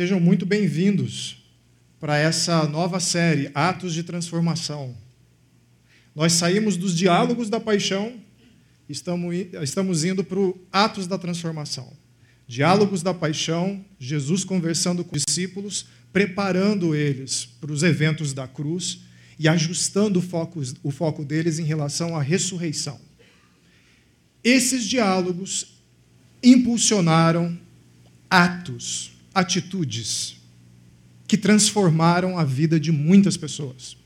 Sejam muito bem-vindos para essa nova série, Atos de Transformação. Nós saímos dos diálogos da paixão, estamos, indo para o Atos da Transformação. Diálogos da paixão, Jesus conversando com os discípulos, preparando eles para os eventos da cruz e ajustando o foco, o foco deles em relação à ressurreição. Esses diálogos impulsionaram atos atitudes que transformaram a vida de muitas pessoas.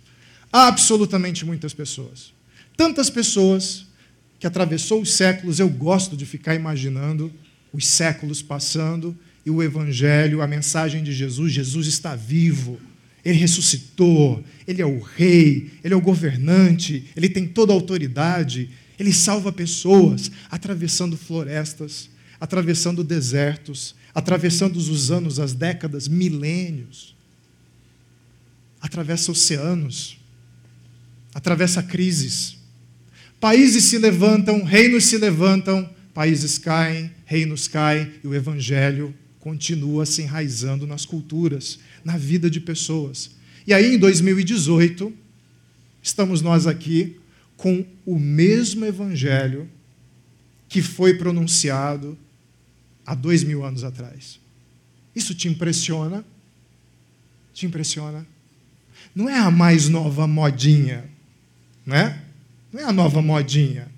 Absolutamente muitas pessoas. Tantas pessoas que atravessou os séculos, eu gosto de ficar imaginando os séculos passando e o evangelho, a mensagem de Jesus, Jesus está vivo. Ele ressuscitou, ele é o rei, ele é o governante, ele tem toda a autoridade, ele salva pessoas atravessando florestas, atravessando desertos, atravessando os anos, as décadas, milênios. Atravessa oceanos, atravessa crises. Países se levantam, reinos se levantam, países caem, reinos caem e o evangelho continua se enraizando nas culturas, na vida de pessoas. E aí, em 2018, estamos nós aqui com o mesmo evangelho que foi pronunciado há dois mil anos atrás. Isso te impressiona? Te impressiona? Não é a mais nova modinha, né? Não é a nova modinha.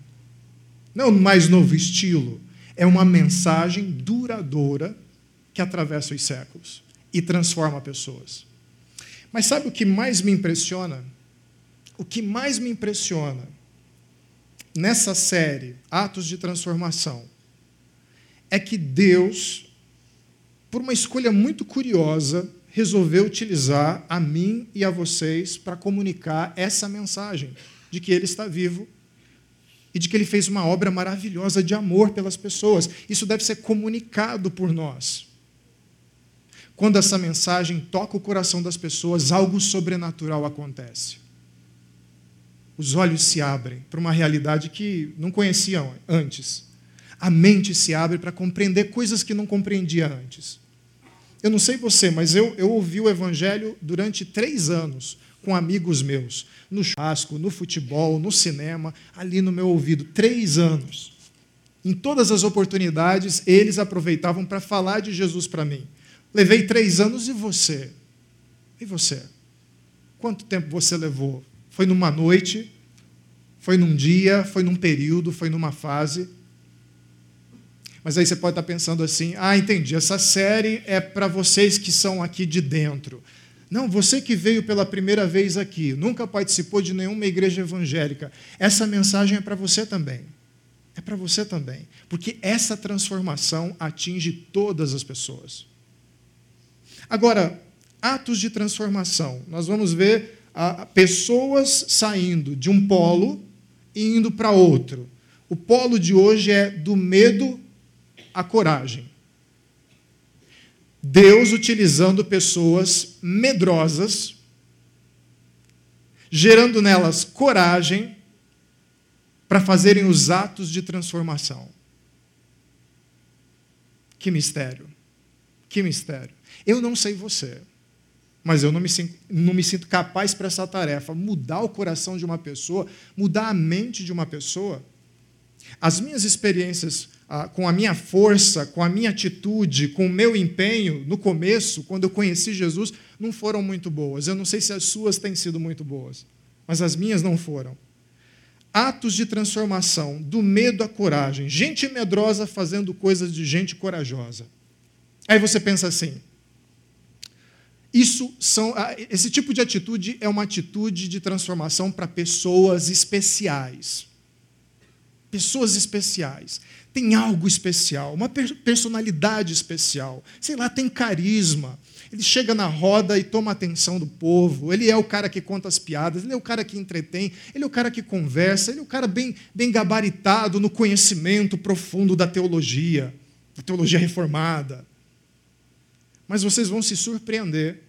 Não é o mais novo estilo. É uma mensagem duradoura que atravessa os séculos e transforma pessoas. Mas sabe o que mais me impressiona? O que mais me impressiona nessa série, Atos de Transformação, é que Deus, por uma escolha muito curiosa, resolveu utilizar a mim e a vocês para comunicar essa mensagem de que Ele está vivo e de que Ele fez uma obra maravilhosa de amor pelas pessoas. Isso deve ser comunicado por nós. Quando essa mensagem toca o coração das pessoas, algo sobrenatural acontece. Os olhos se abrem para uma realidade que não conheciam antes a mente se abre para compreender coisas que não compreendia antes. Eu não sei você, mas eu, eu ouvi o Evangelho durante três anos com amigos meus, no churrasco, no futebol, no cinema, ali no meu ouvido. Três anos. Em todas as oportunidades, eles aproveitavam para falar de Jesus para mim. Levei três anos e você? E você? Quanto tempo você levou? Foi numa noite? Foi num dia? Foi num período? Foi numa fase? Mas aí você pode estar pensando assim: ah, entendi, essa série é para vocês que são aqui de dentro. Não, você que veio pela primeira vez aqui, nunca participou de nenhuma igreja evangélica, essa mensagem é para você também. É para você também. Porque essa transformação atinge todas as pessoas. Agora, atos de transformação. Nós vamos ver ah, pessoas saindo de um polo e indo para outro. O polo de hoje é do medo a coragem. Deus utilizando pessoas medrosas, gerando nelas coragem para fazerem os atos de transformação. Que mistério! Que mistério! Eu não sei você, mas eu não me, sinto, não me sinto capaz para essa tarefa. Mudar o coração de uma pessoa, mudar a mente de uma pessoa. As minhas experiências ah, com a minha força, com a minha atitude, com o meu empenho, no começo, quando eu conheci Jesus, não foram muito boas. Eu não sei se as suas têm sido muito boas, mas as minhas não foram. Atos de transformação, do medo à coragem. Gente medrosa fazendo coisas de gente corajosa. Aí você pensa assim: isso são, ah, esse tipo de atitude é uma atitude de transformação para pessoas especiais. Pessoas especiais tem algo especial, uma personalidade especial, sei lá, tem carisma. Ele chega na roda e toma a atenção do povo. Ele é o cara que conta as piadas, ele é o cara que entretém, ele é o cara que conversa, ele é o cara bem, bem gabaritado no conhecimento profundo da teologia, da teologia reformada. Mas vocês vão se surpreender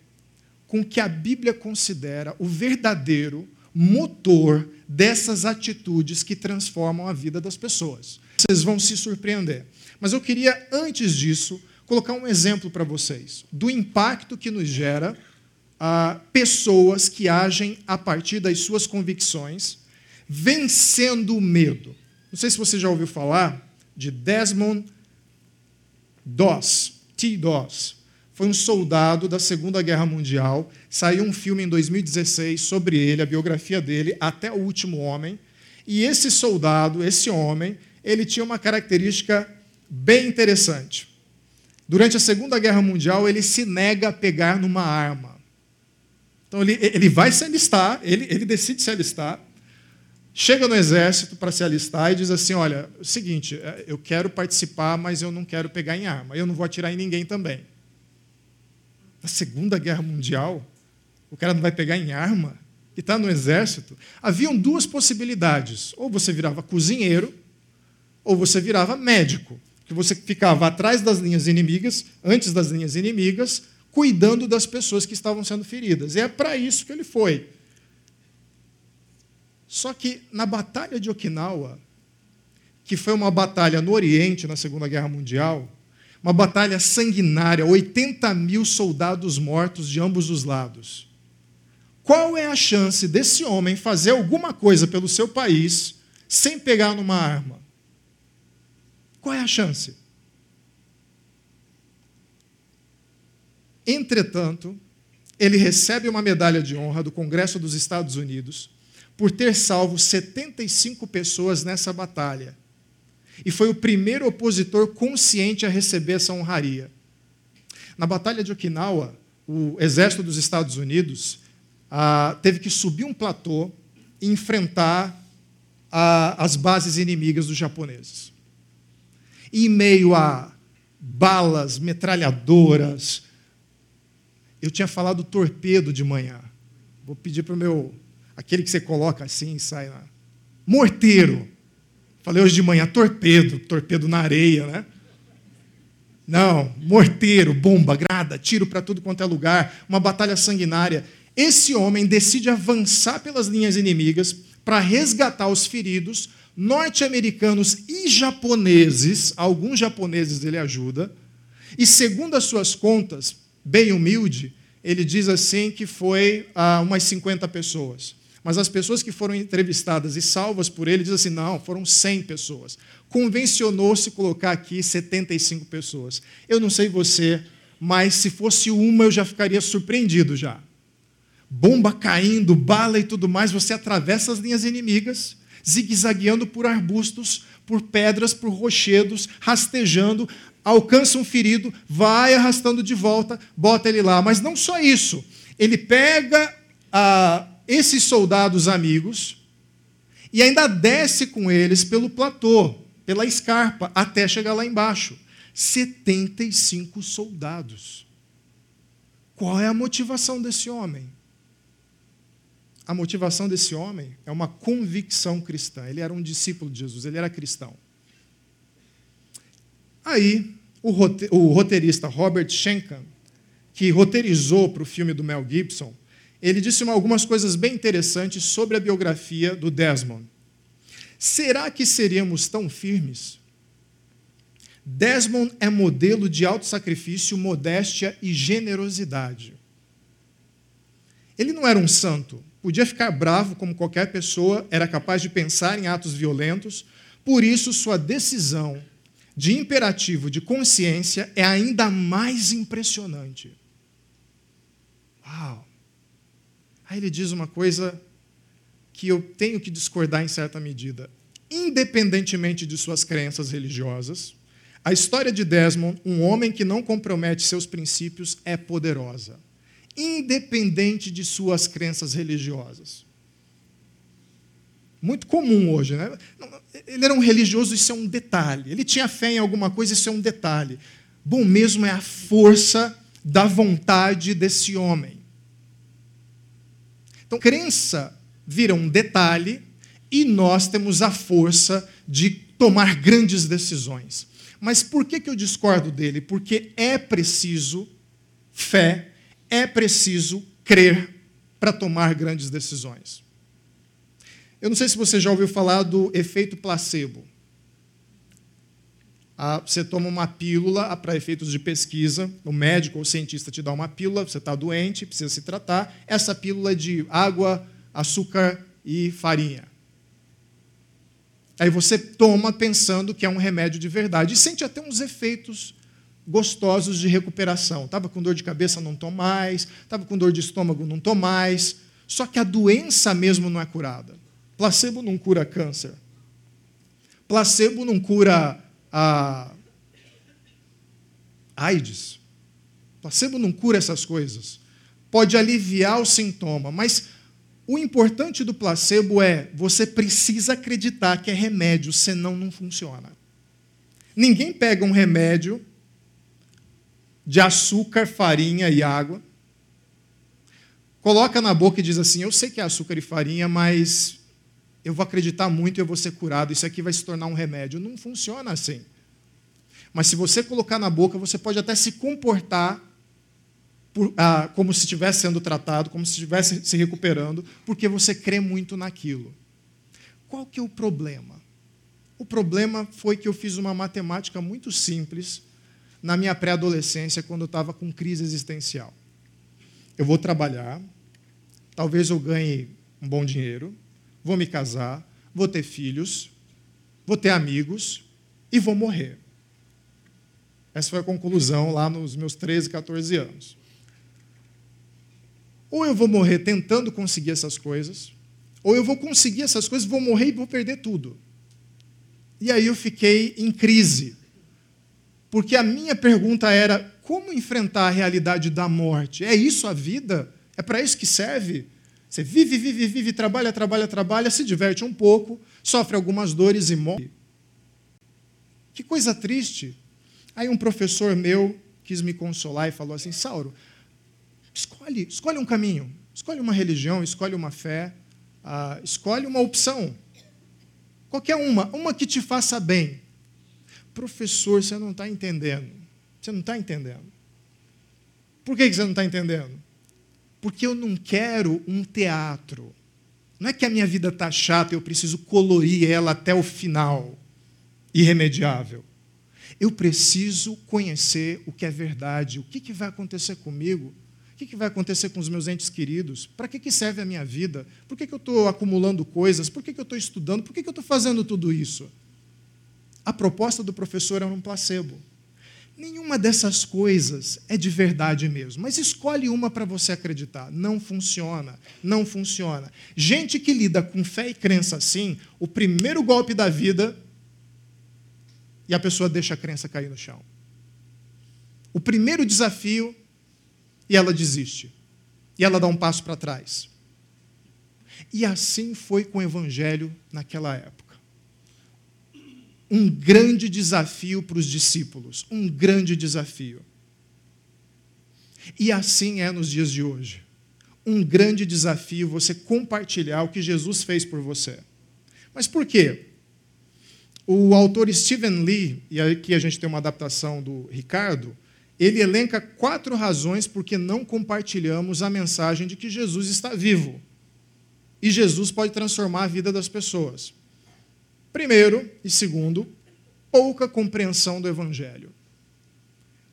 com o que a Bíblia considera o verdadeiro motor dessas atitudes que transformam a vida das pessoas. Vocês vão se surpreender. Mas eu queria, antes disso, colocar um exemplo para vocês do impacto que nos gera a pessoas que agem a partir das suas convicções, vencendo o medo. Não sei se você já ouviu falar de Desmond Doss, T. Doss. Foi um soldado da Segunda Guerra Mundial. Saiu um filme em 2016 sobre ele, a biografia dele, Até o Último Homem. E esse soldado, esse homem, ele tinha uma característica bem interessante. Durante a Segunda Guerra Mundial, ele se nega a pegar numa arma. Então, ele, ele vai se alistar, ele, ele decide se alistar, chega no exército para se alistar e diz assim: Olha, é o seguinte, é, eu quero participar, mas eu não quero pegar em arma, eu não vou atirar em ninguém também. Na Segunda Guerra Mundial, o cara não vai pegar em arma e está no exército. Haviam duas possibilidades: ou você virava cozinheiro, ou você virava médico que você ficava atrás das linhas inimigas, antes das linhas inimigas, cuidando das pessoas que estavam sendo feridas. E é para isso que ele foi. Só que na Batalha de Okinawa, que foi uma batalha no Oriente, na Segunda Guerra Mundial, uma batalha sanguinária, 80 mil soldados mortos de ambos os lados. Qual é a chance desse homem fazer alguma coisa pelo seu país sem pegar numa arma? Qual é a chance? Entretanto, ele recebe uma medalha de honra do Congresso dos Estados Unidos por ter salvo 75 pessoas nessa batalha. E foi o primeiro opositor consciente a receber essa honraria. Na Batalha de Okinawa, o exército dos Estados Unidos ah, teve que subir um platô e enfrentar ah, as bases inimigas dos japoneses em meio a balas, metralhadoras. Eu tinha falado torpedo de manhã. Vou pedir para o meu. aquele que você coloca assim e sai lá. Morteiro. Falei hoje de manhã, torpedo, torpedo na areia, né? Não, morteiro, bomba, grada, tiro para tudo quanto é lugar, uma batalha sanguinária. Esse homem decide avançar pelas linhas inimigas para resgatar os feridos, norte-americanos e japoneses, alguns japoneses ele ajuda, e segundo as suas contas, bem humilde, ele diz assim que foi ah, umas 50 pessoas. Mas as pessoas que foram entrevistadas e salvas por ele, diz assim: não, foram 100 pessoas. Convencionou-se colocar aqui 75 pessoas. Eu não sei você, mas se fosse uma eu já ficaria surpreendido já. Bomba caindo, bala e tudo mais, você atravessa as linhas inimigas zigue-zagueando por arbustos, por pedras, por rochedos, rastejando, alcança um ferido, vai arrastando de volta, bota ele lá. Mas não só isso. Ele pega ah, esses soldados amigos e ainda desce com eles pelo platô, pela escarpa, até chegar lá embaixo. 75 soldados. Qual é a motivação desse homem? A motivação desse homem é uma convicção cristã. Ele era um discípulo de Jesus, ele era cristão. Aí, o roteirista Robert Schenken, que roteirizou para o filme do Mel Gibson, ele disse algumas coisas bem interessantes sobre a biografia do Desmond. Será que seríamos tão firmes? Desmond é modelo de autossacrifício, modéstia e generosidade. Ele não era um santo, podia ficar bravo como qualquer pessoa, era capaz de pensar em atos violentos, por isso sua decisão de imperativo de consciência é ainda mais impressionante. Uau! Aí ele diz uma coisa que eu tenho que discordar em certa medida. Independentemente de suas crenças religiosas, a história de Desmond, um homem que não compromete seus princípios, é poderosa independente de suas crenças religiosas. Muito comum hoje, né? Ele era um religioso, isso é um detalhe. Ele tinha fé em alguma coisa, isso é um detalhe. Bom mesmo é a força da vontade desse homem. Então, crença vira um detalhe e nós temos a força de tomar grandes decisões. Mas por que, que eu discordo dele? Porque é preciso fé é preciso crer para tomar grandes decisões. Eu não sei se você já ouviu falar do efeito placebo. você toma uma pílula para efeitos de pesquisa, o médico ou o cientista te dá uma pílula, você está doente, precisa se tratar. Essa pílula é de água, açúcar e farinha. Aí você toma pensando que é um remédio de verdade e sente até uns efeitos gostosos de recuperação. Estava com dor de cabeça, não estou mais. Estava com dor de estômago, não estou mais. Só que a doença mesmo não é curada. Placebo não cura câncer. Placebo não cura a AIDS. Placebo não cura essas coisas. Pode aliviar o sintoma, mas o importante do placebo é você precisa acreditar que é remédio, senão não funciona. Ninguém pega um remédio de açúcar, farinha e água, coloca na boca e diz assim: Eu sei que é açúcar e farinha, mas eu vou acreditar muito e eu vou ser curado, isso aqui vai se tornar um remédio. Não funciona assim. Mas se você colocar na boca, você pode até se comportar por, ah, como se estivesse sendo tratado, como se estivesse se recuperando, porque você crê muito naquilo. Qual que é o problema? O problema foi que eu fiz uma matemática muito simples na minha pré-adolescência, quando eu estava com crise existencial. Eu vou trabalhar, talvez eu ganhe um bom dinheiro, vou me casar, vou ter filhos, vou ter amigos e vou morrer. Essa foi a conclusão lá nos meus 13, 14 anos. Ou eu vou morrer tentando conseguir essas coisas, ou eu vou conseguir essas coisas, vou morrer e vou perder tudo. E aí eu fiquei em crise. Porque a minha pergunta era: como enfrentar a realidade da morte? É isso a vida? É para isso que serve? Você vive, vive, vive, trabalha, trabalha, trabalha, se diverte um pouco, sofre algumas dores e morre. Que coisa triste. Aí um professor meu quis me consolar e falou assim: Sauro, escolhe, escolhe um caminho, escolhe uma religião, escolhe uma fé, uh, escolhe uma opção. Qualquer uma, uma que te faça bem. Professor, você não está entendendo. Você não está entendendo. Por que você não está entendendo? porque eu não quero um teatro. Não é que a minha vida está chata e eu preciso colorir ela até o final, irremediável. Eu preciso conhecer o que é verdade, o que, que vai acontecer comigo, o que, que vai acontecer com os meus entes queridos, para que, que serve a minha vida, por que, que eu estou acumulando coisas, por que, que eu estou estudando, por que, que eu estou fazendo tudo isso. A proposta do professor era um placebo. Nenhuma dessas coisas é de verdade mesmo, mas escolhe uma para você acreditar. Não funciona, não funciona. Gente que lida com fé e crença assim, o primeiro golpe da vida e a pessoa deixa a crença cair no chão. O primeiro desafio e ela desiste. E ela dá um passo para trás. E assim foi com o evangelho naquela época um grande desafio para os discípulos, um grande desafio. E assim é nos dias de hoje. Um grande desafio você compartilhar o que Jesus fez por você. Mas por quê? O autor Stephen Lee, e aqui a gente tem uma adaptação do Ricardo, ele elenca quatro razões por que não compartilhamos a mensagem de que Jesus está vivo. E Jesus pode transformar a vida das pessoas. Primeiro e segundo, pouca compreensão do Evangelho.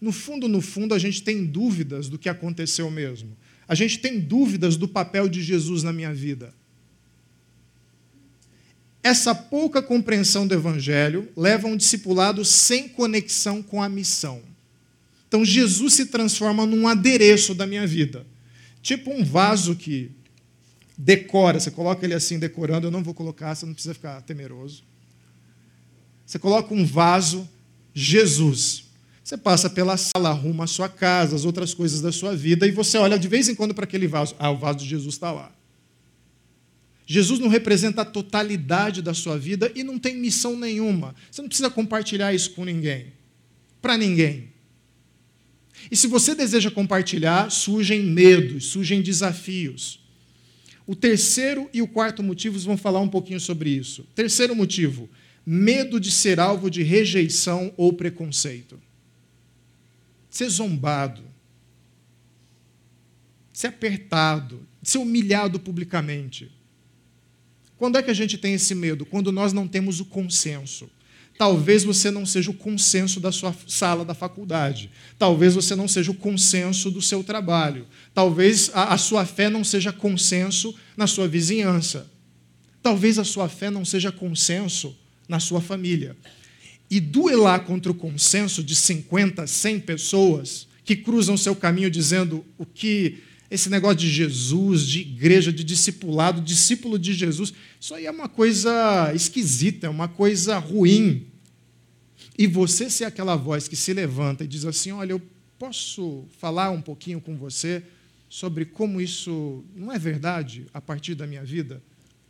No fundo, no fundo, a gente tem dúvidas do que aconteceu mesmo. A gente tem dúvidas do papel de Jesus na minha vida. Essa pouca compreensão do Evangelho leva um discipulado sem conexão com a missão. Então, Jesus se transforma num adereço da minha vida. Tipo um vaso que decora, você coloca ele assim decorando, eu não vou colocar, você não precisa ficar temeroso. Você coloca um vaso, Jesus. Você passa pela sala, arruma a sua casa, as outras coisas da sua vida, e você olha de vez em quando para aquele vaso. Ah, o vaso de Jesus está lá. Jesus não representa a totalidade da sua vida e não tem missão nenhuma. Você não precisa compartilhar isso com ninguém. Para ninguém. E se você deseja compartilhar, surgem medos, surgem desafios. O terceiro e o quarto motivos vão falar um pouquinho sobre isso. Terceiro motivo: medo de ser alvo de rejeição ou preconceito. Ser zombado, ser apertado, ser humilhado publicamente. Quando é que a gente tem esse medo? Quando nós não temos o consenso. Talvez você não seja o consenso da sua sala da faculdade. Talvez você não seja o consenso do seu trabalho. Talvez a, a, sua fé não seja consenso na sua vizinhança. Talvez a sua fé não seja consenso na sua família. E duelar contra o consenso de 50, 100 pessoas que cruzam seu caminho dizendo o que esse negócio de Jesus, de igreja, de discipulado, discípulo de Jesus, isso aí é uma coisa esquisita, é uma coisa ruim. E você ser aquela voz que se levanta e diz assim: Olha, eu posso falar um pouquinho com você sobre como isso não é verdade a partir da minha vida?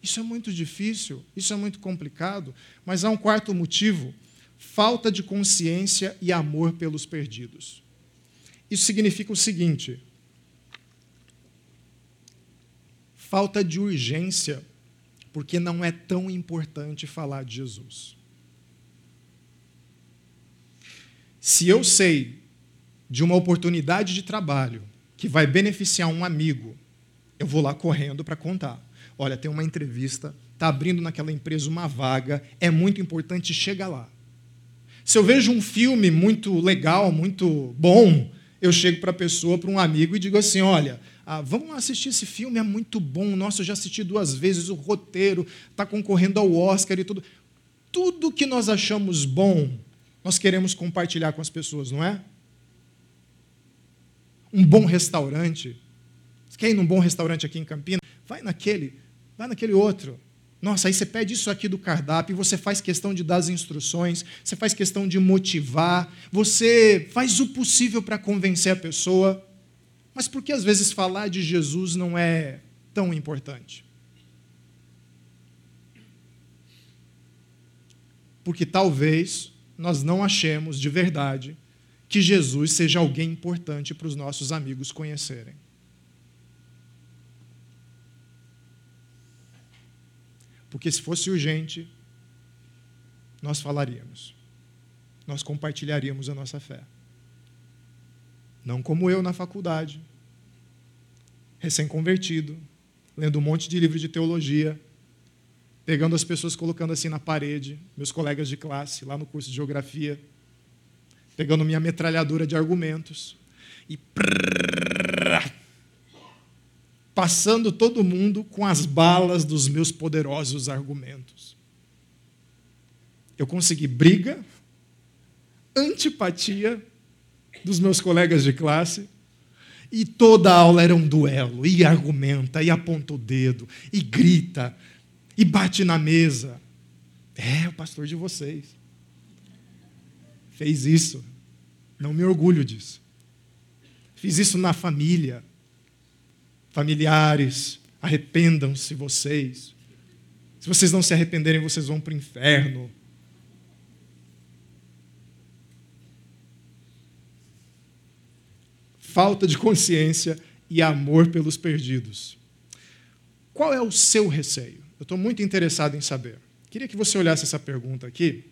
Isso é muito difícil, isso é muito complicado, mas há um quarto motivo: falta de consciência e amor pelos perdidos. Isso significa o seguinte: falta de urgência, porque não é tão importante falar de Jesus. Se eu sei de uma oportunidade de trabalho que vai beneficiar um amigo, eu vou lá correndo para contar. Olha, tem uma entrevista, está abrindo naquela empresa uma vaga, é muito importante, chega lá. Se eu vejo um filme muito legal, muito bom, eu chego para a pessoa, para um amigo e digo assim: olha, ah, vamos assistir esse filme, é muito bom. Nossa, eu já assisti duas vezes, o roteiro está concorrendo ao Oscar e tudo. Tudo que nós achamos bom, nós queremos compartilhar com as pessoas, não é? Um bom restaurante. Você quer ir num bom restaurante aqui em Campinas? Vai naquele, vai naquele outro. Nossa, aí você pede isso aqui do cardápio, você faz questão de dar as instruções, você faz questão de motivar, você faz o possível para convencer a pessoa. Mas por que às vezes falar de Jesus não é tão importante? Porque talvez nós não achemos de verdade que Jesus seja alguém importante para os nossos amigos conhecerem. Porque se fosse urgente, nós falaríamos, nós compartilharíamos a nossa fé. Não como eu na faculdade, recém-convertido, lendo um monte de livro de teologia, pegando as pessoas colocando assim na parede, meus colegas de classe lá no curso de geografia, pegando minha metralhadora de argumentos e passando todo mundo com as balas dos meus poderosos argumentos. Eu consegui briga, antipatia dos meus colegas de classe. E toda a aula era um duelo, e argumenta, e aponta o dedo, e grita, e bate na mesa. É, o pastor de vocês. Fez isso. Não me orgulho disso. Fiz isso na família. Familiares, arrependam-se vocês. Se vocês não se arrependerem, vocês vão para o inferno. Falta de consciência e amor pelos perdidos. Qual é o seu receio? Eu estou muito interessado em saber. Queria que você olhasse essa pergunta aqui.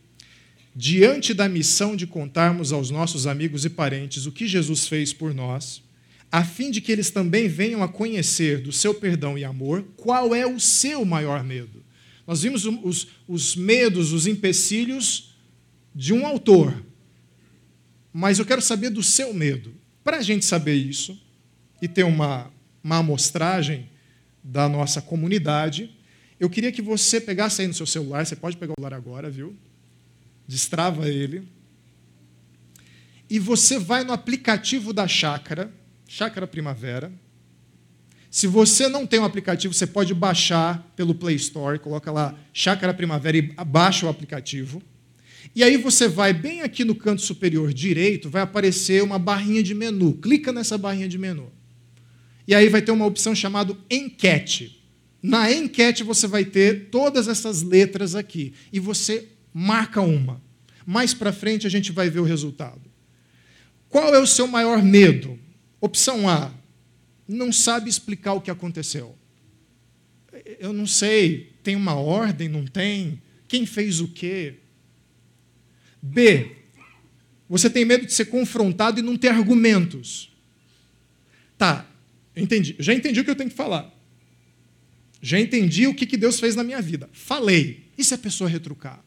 Diante da missão de contarmos aos nossos amigos e parentes o que Jesus fez por nós, a fim de que eles também venham a conhecer do seu perdão e amor, qual é o seu maior medo? Nós vimos os, os medos, os empecilhos de um autor, mas eu quero saber do seu medo. Para a gente saber isso e ter uma, uma amostragem da nossa comunidade, eu queria que você pegasse aí no seu celular, você pode pegar o celular agora, viu? Destrava ele. E você vai no aplicativo da Chácara, Chácara Primavera. Se você não tem um aplicativo, você pode baixar pelo Play Store, coloca lá Chácara Primavera e baixa o aplicativo. E aí você vai bem aqui no canto superior direito, vai aparecer uma barrinha de menu. Clica nessa barrinha de menu. E aí vai ter uma opção chamada enquete. Na enquete você vai ter todas essas letras aqui e você marca uma. Mais para frente a gente vai ver o resultado. Qual é o seu maior medo? Opção A: não sabe explicar o que aconteceu. Eu não sei, tem uma ordem, não tem? Quem fez o quê? B. Você tem medo de ser confrontado e não ter argumentos. Tá, entendi. Já entendi o que eu tenho que falar. Já entendi o que Deus fez na minha vida. Falei. E se a pessoa retrucar?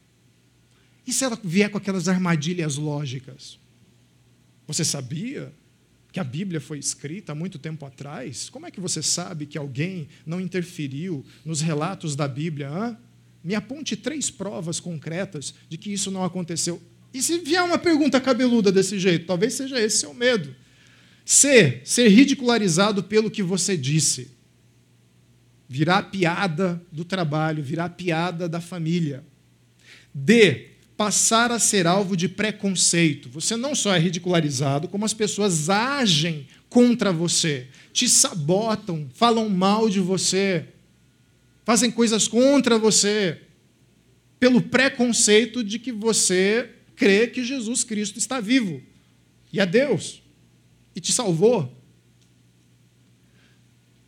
E se ela vier com aquelas armadilhas lógicas? Você sabia que a Bíblia foi escrita há muito tempo atrás? Como é que você sabe que alguém não interferiu nos relatos da Bíblia? Hã? Me aponte três provas concretas de que isso não aconteceu. E se vier uma pergunta cabeluda desse jeito, talvez seja esse seu medo. C. Ser ridicularizado pelo que você disse. Virar piada do trabalho, virar piada da família. D passar a ser alvo de preconceito. Você não só é ridicularizado, como as pessoas agem contra você, te sabotam, falam mal de você, fazem coisas contra você, pelo preconceito de que você crê que Jesus Cristo está vivo e é Deus e te salvou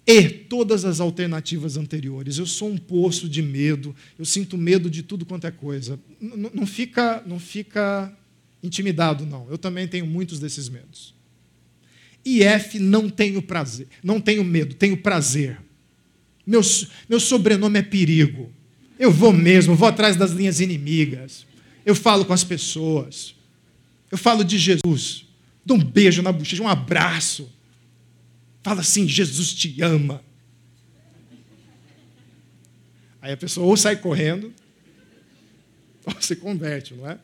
e todas as alternativas anteriores. Eu sou um poço de medo, eu sinto medo de tudo quanto é coisa. Não, não, fica, não fica intimidado, não. Eu também tenho muitos desses medos. E F, não tenho prazer, não tenho medo, tenho prazer. Meu, meu sobrenome é perigo. Eu vou mesmo, vou atrás das linhas inimigas. Eu falo com as pessoas. Eu falo de Jesus. Dou um beijo na bochecha, um abraço. Fala assim: Jesus te ama. Aí a pessoa ou sai correndo, ou se converte, não é?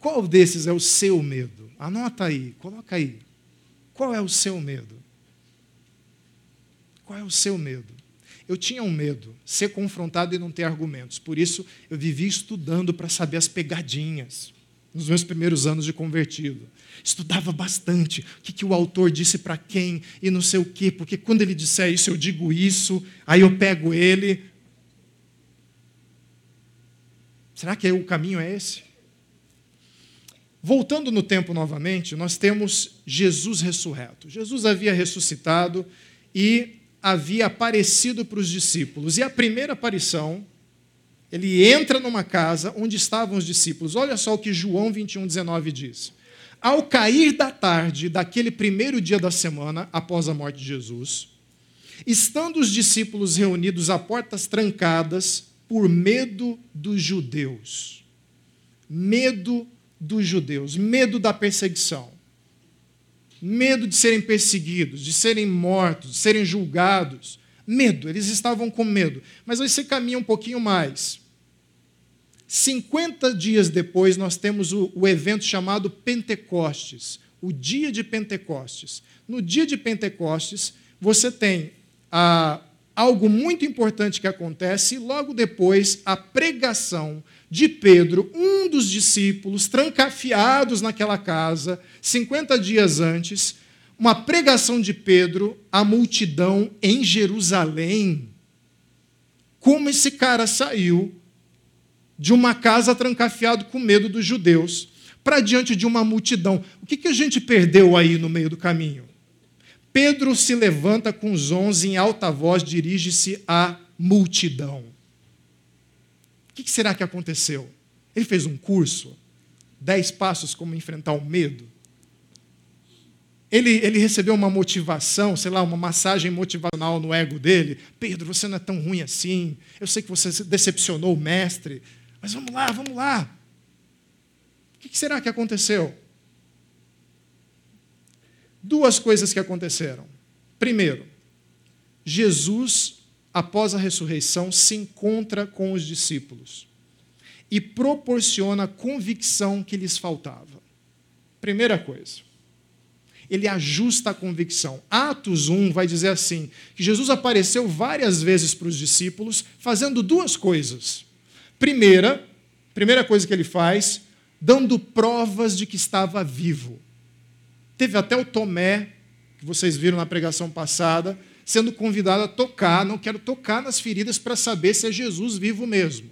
Qual desses é o seu medo? Anota aí, coloca aí. Qual é o seu medo? Qual é o seu medo? Eu tinha um medo, ser confrontado e não ter argumentos. Por isso, eu vivia estudando para saber as pegadinhas nos meus primeiros anos de convertido. Estudava bastante o que, que o autor disse para quem e não sei o quê, porque quando ele disser isso, eu digo isso, aí eu pego ele. Será que o caminho é esse? Voltando no tempo novamente, nós temos Jesus ressurreto. Jesus havia ressuscitado e havia aparecido para os discípulos. E a primeira aparição ele entra numa casa onde estavam os discípulos. Olha só o que João 21, 19 diz. Ao cair da tarde daquele primeiro dia da semana, após a morte de Jesus, estando os discípulos reunidos a portas trancadas por medo dos judeus. Medo dos judeus, medo da perseguição. Medo de serem perseguidos, de serem mortos, de serem julgados Medo, eles estavam com medo. Mas aí você caminha um pouquinho mais. 50 dias depois, nós temos o, o evento chamado Pentecostes, o dia de Pentecostes. No dia de Pentecostes, você tem ah, algo muito importante que acontece, e logo depois, a pregação de Pedro, um dos discípulos, trancafiados naquela casa, 50 dias antes, uma pregação de Pedro à multidão em Jerusalém. Como esse cara saiu de uma casa trancafiado com medo dos judeus para diante de uma multidão. O que, que a gente perdeu aí no meio do caminho? Pedro se levanta com os onze em alta voz, dirige-se à multidão. O que, será que aconteceu? Ele fez um curso, dez passos como enfrentar o medo. Ele, ele recebeu uma motivação, sei lá, uma massagem motivacional no ego dele. Pedro, você não é tão ruim assim. Eu sei que você decepcionou o mestre, mas vamos lá, vamos lá. O que será que aconteceu? Duas coisas que aconteceram. Primeiro, Jesus, após a ressurreição, se encontra com os discípulos e proporciona a convicção que lhes faltava. Primeira coisa ele ajusta a convicção. Atos 1 vai dizer assim: que Jesus apareceu várias vezes para os discípulos, fazendo duas coisas. Primeira, primeira coisa que ele faz, dando provas de que estava vivo. Teve até o Tomé, que vocês viram na pregação passada, sendo convidado a tocar, não quero tocar nas feridas para saber se é Jesus vivo mesmo.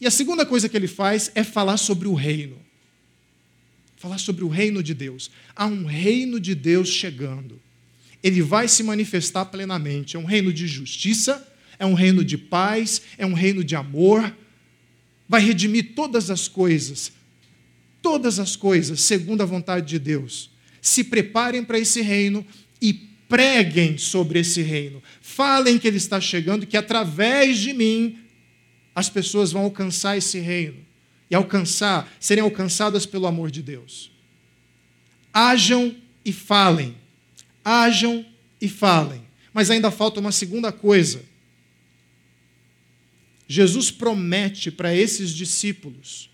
E a segunda coisa que ele faz é falar sobre o reino falar sobre o reino de Deus. Há um reino de Deus chegando. Ele vai se manifestar plenamente. É um reino de justiça, é um reino de paz, é um reino de amor. Vai redimir todas as coisas, todas as coisas, segundo a vontade de Deus. Se preparem para esse reino e preguem sobre esse reino. Falem que ele está chegando, que através de mim as pessoas vão alcançar esse reino. e alcançar, serem alcançadas pelo amor de Deus. Hajam e falem. Hajam e falem. Mas ainda falta uma segunda coisa. Jesus promete para esses discípulos,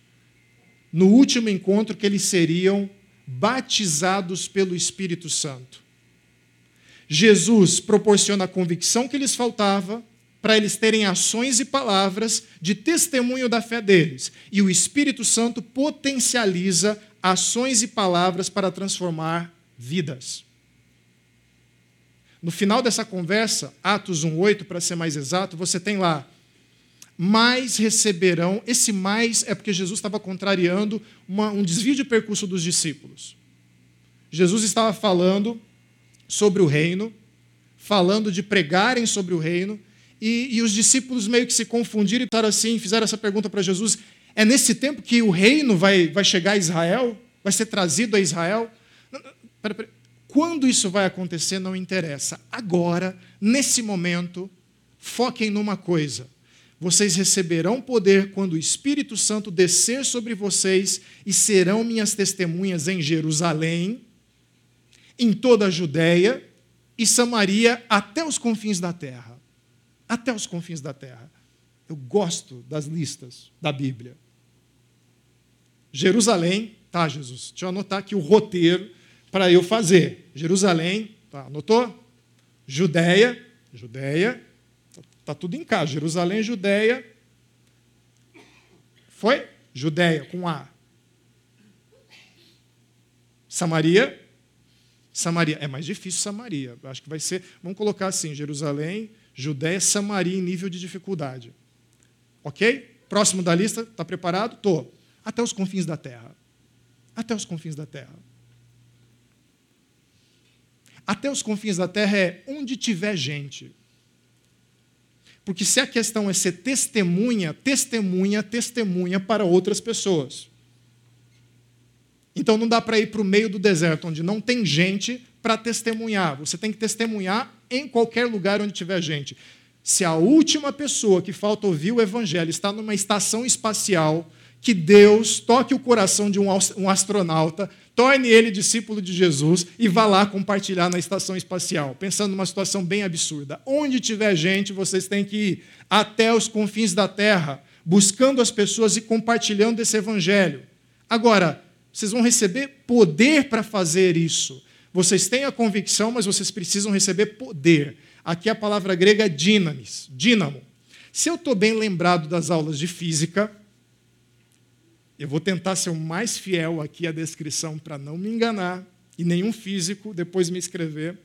no último encontro, que eles seriam batizados pelo Espírito Santo. Jesus proporciona a convicção que lhes faltava para eles terem ações e palavras de testemunho da fé deles. E o Espírito Santo potencializa ações e palavras para transformar vidas. No final dessa conversa, Atos 1:8, para ser mais exato, você tem lá mais receberão. Esse mais é porque Jesus estava contrariando uma, um desvio de percurso dos discípulos. Jesus estava falando sobre o reino, falando de pregarem sobre o reino, e, e os discípulos meio que se confundiram e fizeram assim, fizeram essa pergunta para Jesus: é nesse tempo que o reino vai, vai chegar a Israel? Vai ser trazido a Israel? Pera, pera. Quando isso vai acontecer não interessa. Agora, nesse momento, foquem numa coisa vocês receberão poder quando o Espírito Santo descer sobre vocês e serão minhas testemunhas em Jerusalém, em toda a Judéia e Samaria até os confins da terra. Até os confins da terra. Eu gosto das listas da Bíblia. Jerusalém, tá, Jesus? Deixa eu anotar aqui o roteiro para eu fazer. Jerusalém, tá, anotou? Judéia, Judéia, Está tudo em casa. Jerusalém, Judéia. Foi? Judéia, com A. Samaria. Samaria. É mais difícil Samaria. Acho que vai ser. Vamos colocar assim: Jerusalém, Judéia, Samaria em nível de dificuldade. Ok? Próximo da lista. Está preparado? Estou. Até os confins da terra. Até os confins da terra. Até os confins da terra é onde tiver gente. Porque se a questão é ser testemunha, testemunha, testemunha para outras pessoas. Então não dá para ir para o meio do deserto, onde não tem gente para testemunhar. Você tem que testemunhar em qualquer lugar onde tiver gente. Se a última pessoa que falta ouvir o evangelho está numa estação espacial, que Deus toque o coração de um astronauta, torne ele discípulo de Jesus e vá lá compartilhar na estação espacial, pensando numa situação bem absurda. Onde tiver gente, vocês têm que ir até os confins da terra, buscando as pessoas e compartilhando esse evangelho. Agora, vocês vão receber poder para fazer isso. Vocês têm a convicção, mas vocês precisam receber poder. Aqui a palavra grega é dinamis, dínamo. Se eu estou bem lembrado das aulas de física, eu vou tentar ser o mais fiel aqui à descrição para não me enganar e nenhum físico depois me escrever.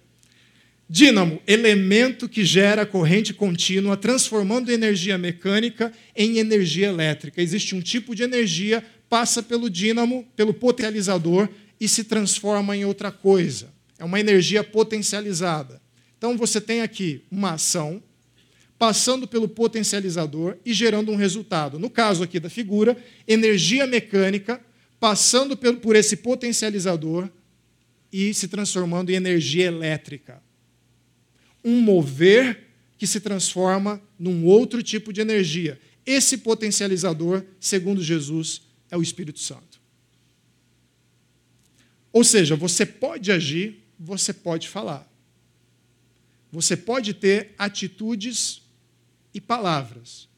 Dínamo, elemento que gera corrente contínua, transformando energia mecânica em energia elétrica. Existe um tipo de energia, passa pelo dínamo, pelo potencializador e se transforma em outra coisa. É uma energia potencializada. Então você tem aqui uma ação, passando pelo potencializador e gerando um resultado. No caso aqui da figura, energia mecânica passando por esse potencializador e se transformando em energia elétrica. Um mover que se transforma num outro tipo de energia. Esse potencializador, segundo Jesus, é o Espírito Santo. Ou seja, você pode agir, você pode falar. Você pode ter atitudes e palavras.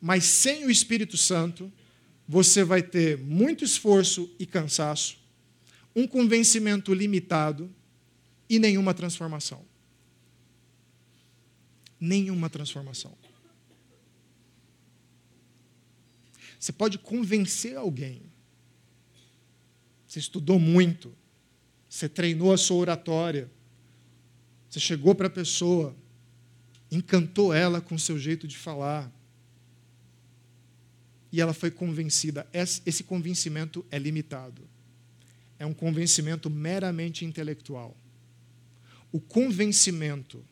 Mas sem o Espírito Santo, você vai ter muito esforço e cansaço, um convencimento limitado e nenhuma transformação. Nenhuma transformação. Você pode convencer alguém. Você estudou muito, você treinou a sua oratória, você chegou para a pessoa, encantou ela com seu jeito de falar. E ela foi convencida. Esse convencimento é limitado. É um convencimento meramente intelectual. O convencimento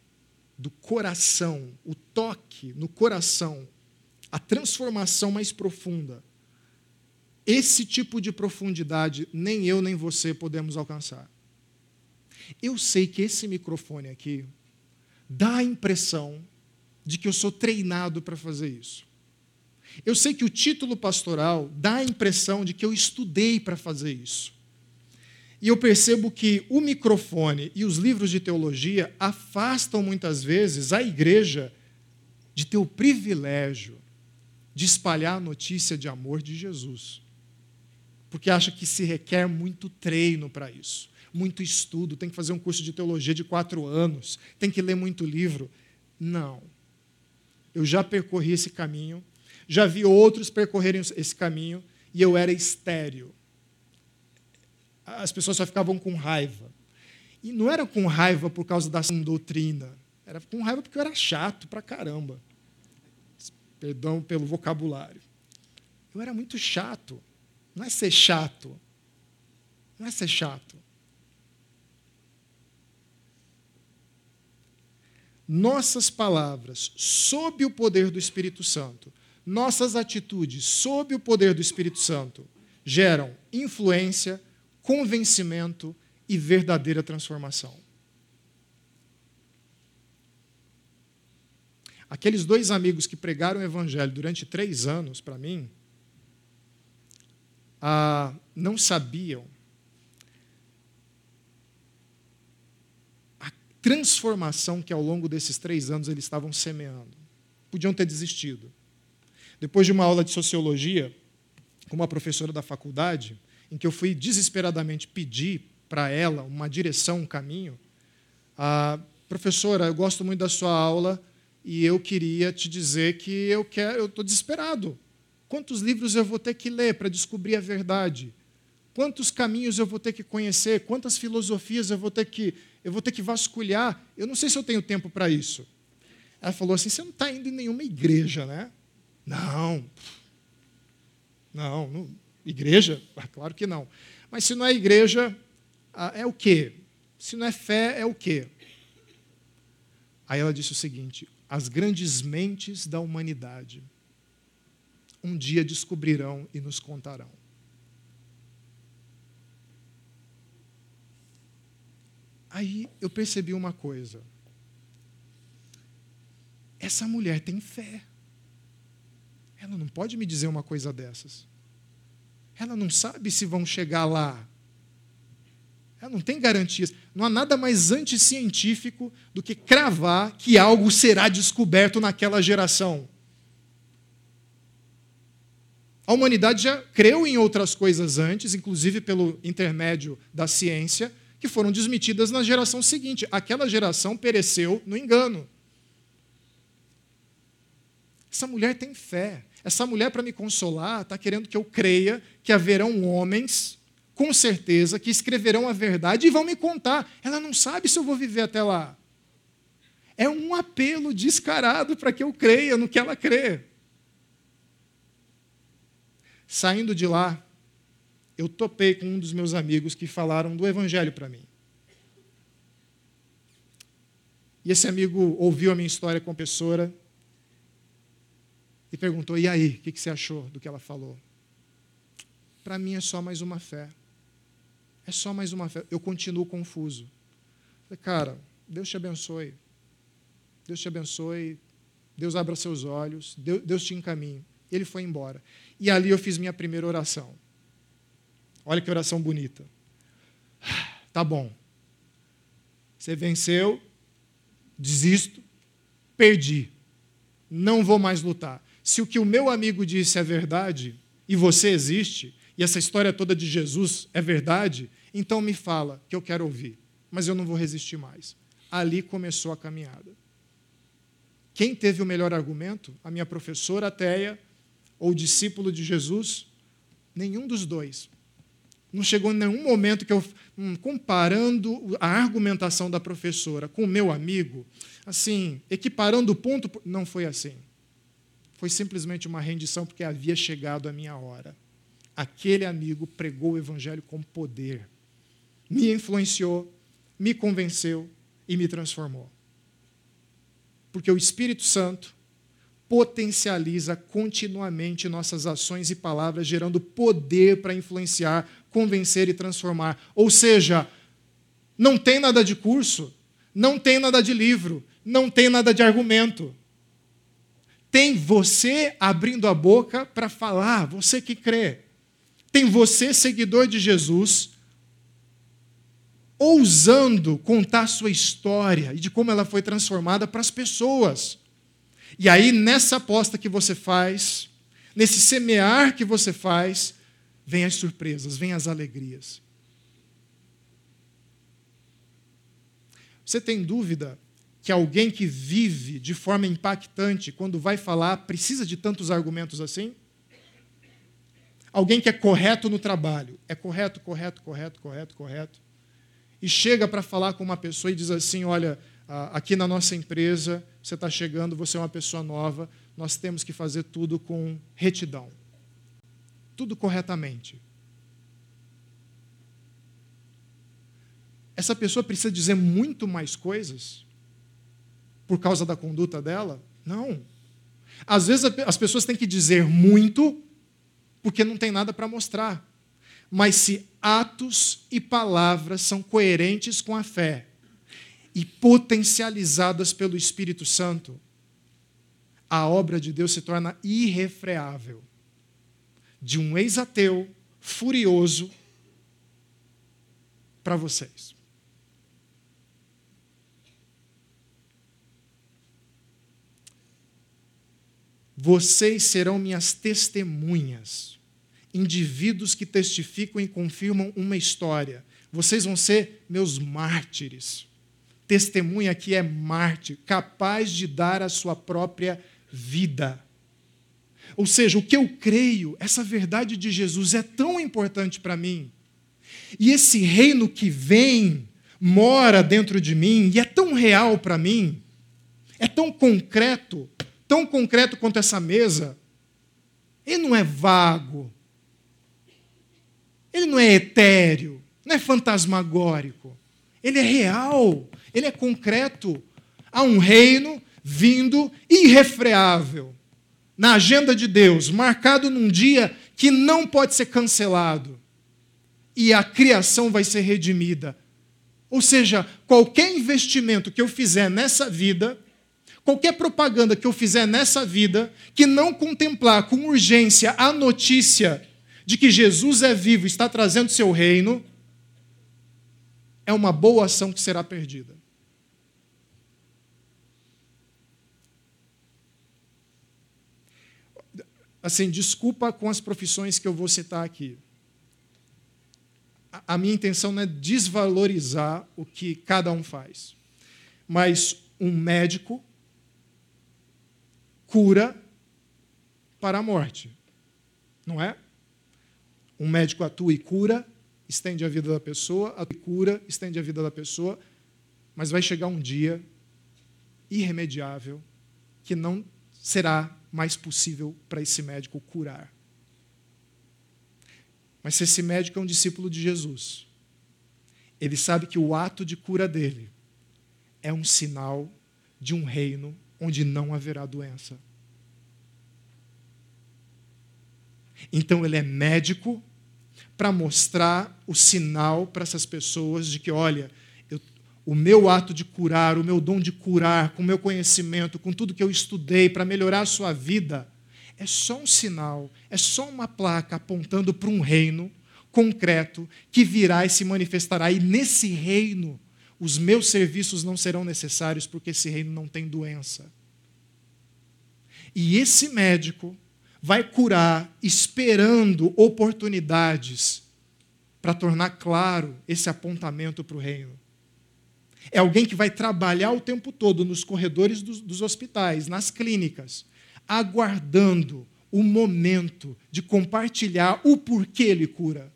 do coração, o toque no coração, a transformação mais profunda, esse tipo de profundidade nem eu nem você podemos alcançar. Eu sei que esse microfone aqui, dá a impressão de que eu sou treinado para fazer isso. Eu sei que o título pastoral dá a impressão de que eu estudei para fazer isso. E eu percebo que o microfone e os livros de teologia afastam muitas vezes a igreja de ter o privilégio de espalhar a notícia de amor de Jesus. Porque acha que se requer muito treino para isso, muito estudo, tem que fazer um curso de teologia de quatro anos, tem que ler muito livro. Não. Eu já percorri esse caminho, já vi outros percorrerem esse caminho, e eu era estéreo as pessoas só ficavam com raiva. E não era com raiva por causa da doutrina, era com raiva porque eu era chato pra caramba. Perdão pelo vocabulário. Eu era muito chato. Não é ser chato. Não é ser chato. Nossas palavras, sob o poder do Espírito Santo, nossas atitudes, sob o poder do Espírito Santo, geram influência, convencimento e verdadeira transformação. Aqueles dois amigos que pregaram o Evangelho durante três anos para mim, ah, não sabiam a transformação que ao longo desses três anos eles estavam semeando. Podiam ter desistido. Depois de uma aula de sociologia, com uma professora da faculdade, em que eu fui desesperadamente pedir para ela uma direção, um caminho, a professora, eu gosto muito da sua aula e eu queria te dizer que eu quero, eu estou desesperado. Quantos livros eu vou ter que ler para descobrir a verdade? Quantos caminhos eu vou ter que conhecer? Quantas filosofias eu vou ter que eu vou ter que vasculhar? Eu não sei se eu tenho tempo para isso. Ela falou assim: você não está indo em nenhuma igreja, né? Não. Não, não Igreja? Ah, claro que não. Mas se não é igreja, ah, é o quê? Se não é fé, é o quê? Aí ela disse o seguinte: as grandes mentes da humanidade um dia descobrirão e nos contarão. Aí eu percebi uma coisa. Essa mulher tem fé. Ela não pode me dizer uma coisa dessas. Ela não sabe se vão chegar lá. Não tem garantias. Não há nada mais anticientífico do que cravar que algo será descoberto naquela geração. A humanidade já creu em outras coisas antes, inclusive pelo intermédio da ciência, que foram desmentidas na geração seguinte. Aquela geração pereceu no engano. Essa mulher tem fé. Essa mulher, para me consolar, está querendo que eu creia que haverão homens, com certeza, que escreverão a verdade e vão me contar. Ela não sabe se eu vou viver até lá. É um apelo descarado para que eu creia no que ela crê. Saindo de lá, eu topei com um dos meus amigos que falaram do Evangelho para mim. E esse amigo ouviu a minha história confessora e perguntou: E aí, o que você achou do que ela falou? Para mim é só mais uma fé. É só mais uma fé. Eu continuo confuso. Falei, cara, Deus te abençoe. Deus te abençoe. Deus abra seus olhos. Deus te encaminhe. Ele foi embora. E ali eu fiz minha primeira oração. Olha que oração bonita. Tá bom. Você venceu, desisto, perdi. Não vou mais lutar. Se o que o meu amigo disse é verdade, e você existe, e essa história toda de Jesus é verdade, então me fala que eu quero ouvir, mas eu não vou resistir mais. Ali começou a caminhada. Quem teve o melhor argumento? A minha professora ateia ou o discípulo de Jesus? Nenhum dos dois. Não chegou em nenhum momento que eu, hum, comparando a argumentação da professora com o meu amigo, assim, equiparando o ponto, não foi assim foi simplesmente uma rendição porque havia chegado a minha hora. Aquele amigo pregou o evangelho com poder, me influenciou, me convenceu e me transformou. Porque o Espírito Santo potencializa continuamente nossas ações e palavras, gerando poder para influenciar, convencer e transformar. Ou seja, não tem nada de curso, não tem nada de livro, não tem nada de argumento Tem você abrindo a boca para falar, você que crê. Tem você, seguidor de Jesus, ousando contar sua história e de como ela foi transformada para as pessoas. E aí, nessa aposta que você faz, nesse semear que você faz, vem as surpresas, vem as alegrias. Você tem dúvida que alguém que vive de forma impactante, quando vai falar, precisa de tantos argumentos assim? Alguém que é correto no trabalho, é correto, correto, correto, correto, correto, e chega para falar com uma pessoa e diz assim: Olha, aqui na nossa empresa, você está chegando, você é uma pessoa nova, nós temos que fazer tudo com retidão, tudo corretamente. Essa pessoa precisa dizer muito mais coisas por causa da conduta dela? Não. Às vezes as pessoas têm que dizer muito porque não tem nada para mostrar. Mas se atos e palavras são coerentes com a fé e potencializadas pelo Espírito Santo, a obra de Deus se torna irrefreável. De um ex-ateu furioso para vocês. Vocês serão minhas testemunhas, indivíduos que testificam e confirmam uma história. Vocês vão ser meus mártires. Testemunha aqui é mártir, capaz de dar a sua própria vida. Ou seja, o que eu creio, essa verdade de Jesus é tão importante para mim. E esse reino que vem, mora dentro de mim e é tão real para mim, é tão concreto, tão concreto quanto essa mesa. Ele não é vago. Ele não é etéreo, não é fantasmagórico. Ele é real, ele é concreto. Há um reino vindo irrefreável na agenda de Deus, marcado num dia que não pode ser cancelado. E a criação vai ser redimida. Ou seja, qualquer investimento que eu fizer nessa vida Qualquer propaganda que eu fizer nessa vida que não contemplar com urgência a notícia de que Jesus é vivo está trazendo seu reino, é uma boa ação que será perdida. Assim, desculpa com as profissões que eu vou citar aqui. A minha intenção não é desvalorizar o que cada um faz. Mas um médico cura para a morte. Não é? Um médico atua e cura, estende a vida da pessoa, atua e cura, estende a vida da pessoa, mas vai chegar um dia irremediável que não será mais possível para esse médico curar. Mas se esse médico é um discípulo de Jesus, ele sabe que o ato de cura dele é um sinal de um reino onde não haverá doença. Então ele é médico para mostrar o sinal para essas pessoas de que, olha, eu, o meu ato de curar, o meu dom de curar, com o meu conhecimento, com tudo que eu estudei para melhorar a sua vida, é só um sinal, é só uma placa apontando para um reino concreto que virá e se manifestará. E nesse reino, os meus serviços não serão necessários, porque esse reino não tem doença. E esse médico vai curar esperando oportunidades para tornar claro esse apontamento para o reino. É alguém que vai trabalhar o tempo todo nos corredores dos, dos hospitais, nas clínicas, aguardando o momento de compartilhar o porquê ele cura,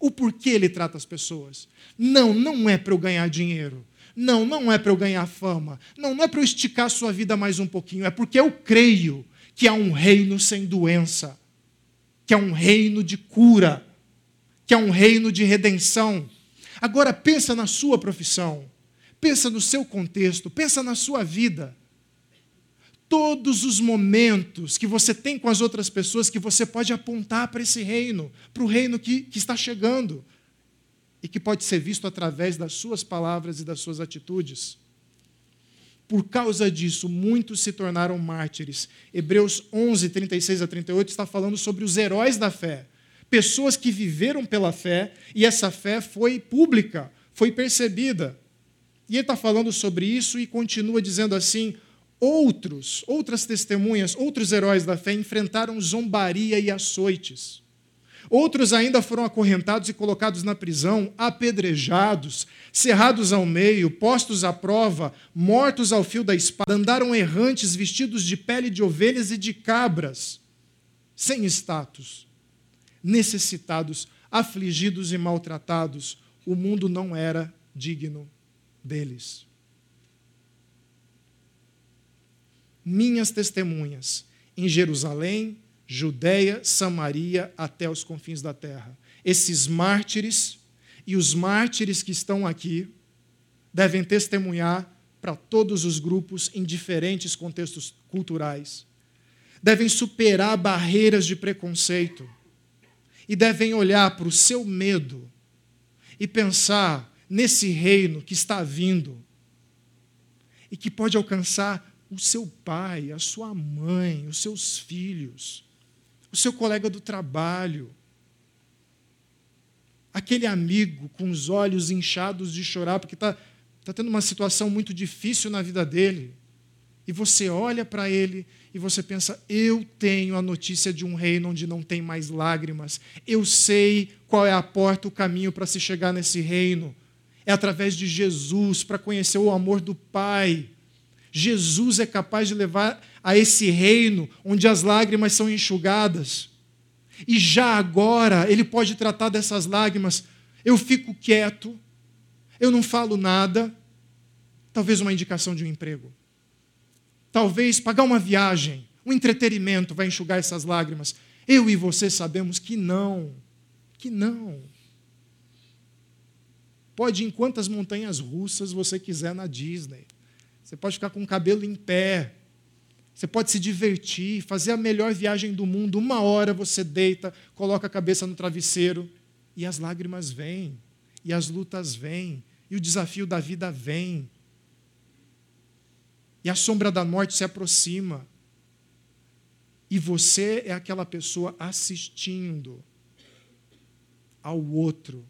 o porquê ele trata as pessoas. Não, não é para eu ganhar dinheiro. Não, não é para eu ganhar fama. Não, não é para eu esticar a sua vida mais um pouquinho. É porque eu creio que há um reino sem doença, que é um reino de cura, que é um reino de redenção. Agora pensa na sua profissão, pensa no seu contexto, pensa na sua vida. Todos os momentos que você tem com as outras pessoas que você pode apontar para esse reino, para o reino que, que está chegando e que pode ser visto através das suas palavras e das suas atitudes. Por causa disso, muitos se tornaram mártires. Hebreus 11, 36 a 38 está falando sobre os heróis da fé. Pessoas que viveram pela fé e essa fé foi pública, foi percebida. E ele está falando sobre isso e continua dizendo assim: outros, outras testemunhas, outros heróis da fé enfrentaram zombaria e açoites. Outros ainda foram acorrentados e colocados na prisão, apedrejados, cerrados ao meio, postos à prova, mortos ao fio da espada, andaram errantes, vestidos de pele de ovelhas e de cabras, sem status, necessitados, afligidos e maltratados. O mundo não era digno deles. Minhas testemunhas em Jerusalém, Judéia, Samaria, até os confins da terra. Esses mártires e os mártires que estão aqui devem testemunhar para todos os grupos em diferentes contextos culturais. Devem superar barreiras de preconceito e devem olhar para o seu medo e pensar nesse reino que está vindo e que pode alcançar o seu pai, a sua mãe, os seus filhos o seu colega do trabalho, aquele amigo com os olhos inchados de chorar porque está tá tendo uma situação muito difícil na vida dele. E você olha para ele e você pensa: eu tenho a notícia de um reino onde não tem mais lágrimas. Eu sei qual é a porta, o caminho para se chegar nesse reino. É através de Jesus, para conhecer o amor do Pai. Jesus é capaz de levar a esse reino onde as lágrimas são enxugadas. E já agora ele pode tratar dessas lágrimas. Eu fico quieto, eu não falo nada. Talvez uma indicação de um emprego. Talvez pagar uma viagem, um entretenimento vai enxugar essas lágrimas. Eu e você sabemos que não, que não. Pode ir em quantas montanhas russas você quiser na Disney. Você pode ficar com o cabelo em pé. Você pode se divertir, fazer a melhor viagem do mundo. Uma hora você deita, coloca a cabeça no travesseiro e as lágrimas vêm, e as lutas vêm, e o desafio da vida vem. E a sombra da morte se aproxima. E você é aquela pessoa assistindo ao outro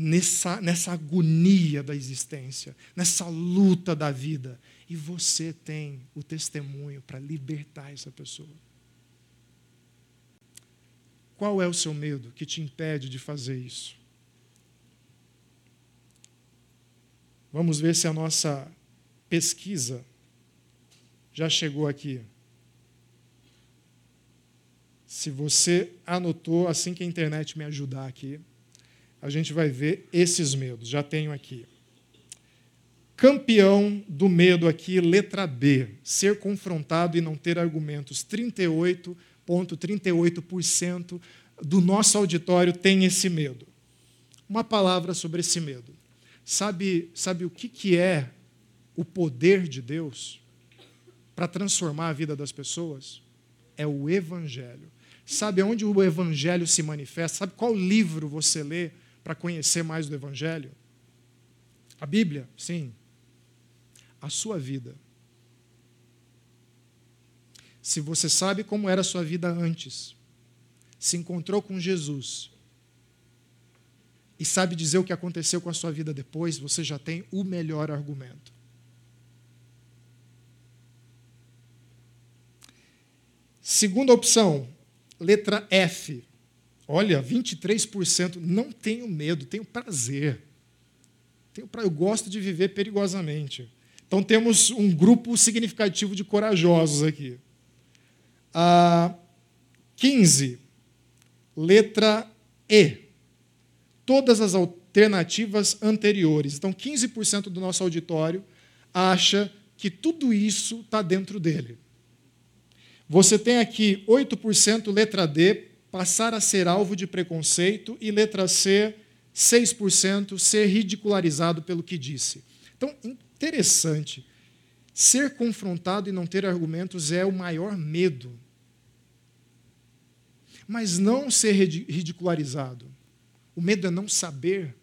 nessa, nessa agonia da existência, nessa luta da vida. E você tem o testemunho para libertar essa pessoa. Qual é o seu medo que te impede de fazer isso? Vamos ver se a nossa pesquisa já chegou aqui. Se você anotou, assim que a internet me ajudar aqui, a gente vai ver esses medos. Já tenho aqui. Campeão do medo aqui, letra B, ser confrontado e não ter argumentos. 38,38% ,38 do nosso auditório tem esse medo. Uma palavra sobre esse medo. Sabe, sabe o que, que é o poder de Deus para transformar a vida das pessoas? É o Evangelho. Sabe onde o Evangelho se manifesta? Sabe qual livro você lê para conhecer mais do Evangelho? A Bíblia, sim. A sua vida. Se você sabe como era a sua vida antes, se encontrou com Jesus e sabe dizer o que aconteceu com a sua vida depois, você já tem o melhor argumento. Segunda opção, letra F. Olha, 23% não tenho medo, tenho prazer. Tenho pra... Eu gosto de viver perigosamente. Então temos um grupo significativo de corajosos aqui. Ah, 15, letra E. Todas as alternativas anteriores. Então, 15% do nosso auditório acha que tudo isso está dentro dele. Você tem aqui 8% letra D, passar a ser alvo de preconceito, e letra C, 6%, ser ridicularizado pelo que disse. Então, interessante. Ser confrontado e não ter argumentos é o maior medo. Mas não ser ridicularizado. O medo é não saber.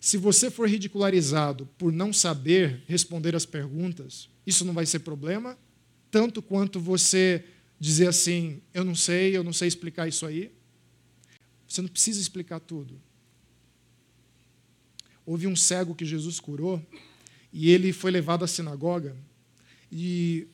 Se você for ridicularizado por não saber responder as perguntas, isso não vai ser problema, tanto quanto você dizer assim: eu não sei, eu não sei explicar isso aí. Você não precisa explicar tudo. Houve um cego que Jesus curou e ele foi levado à sinagoga e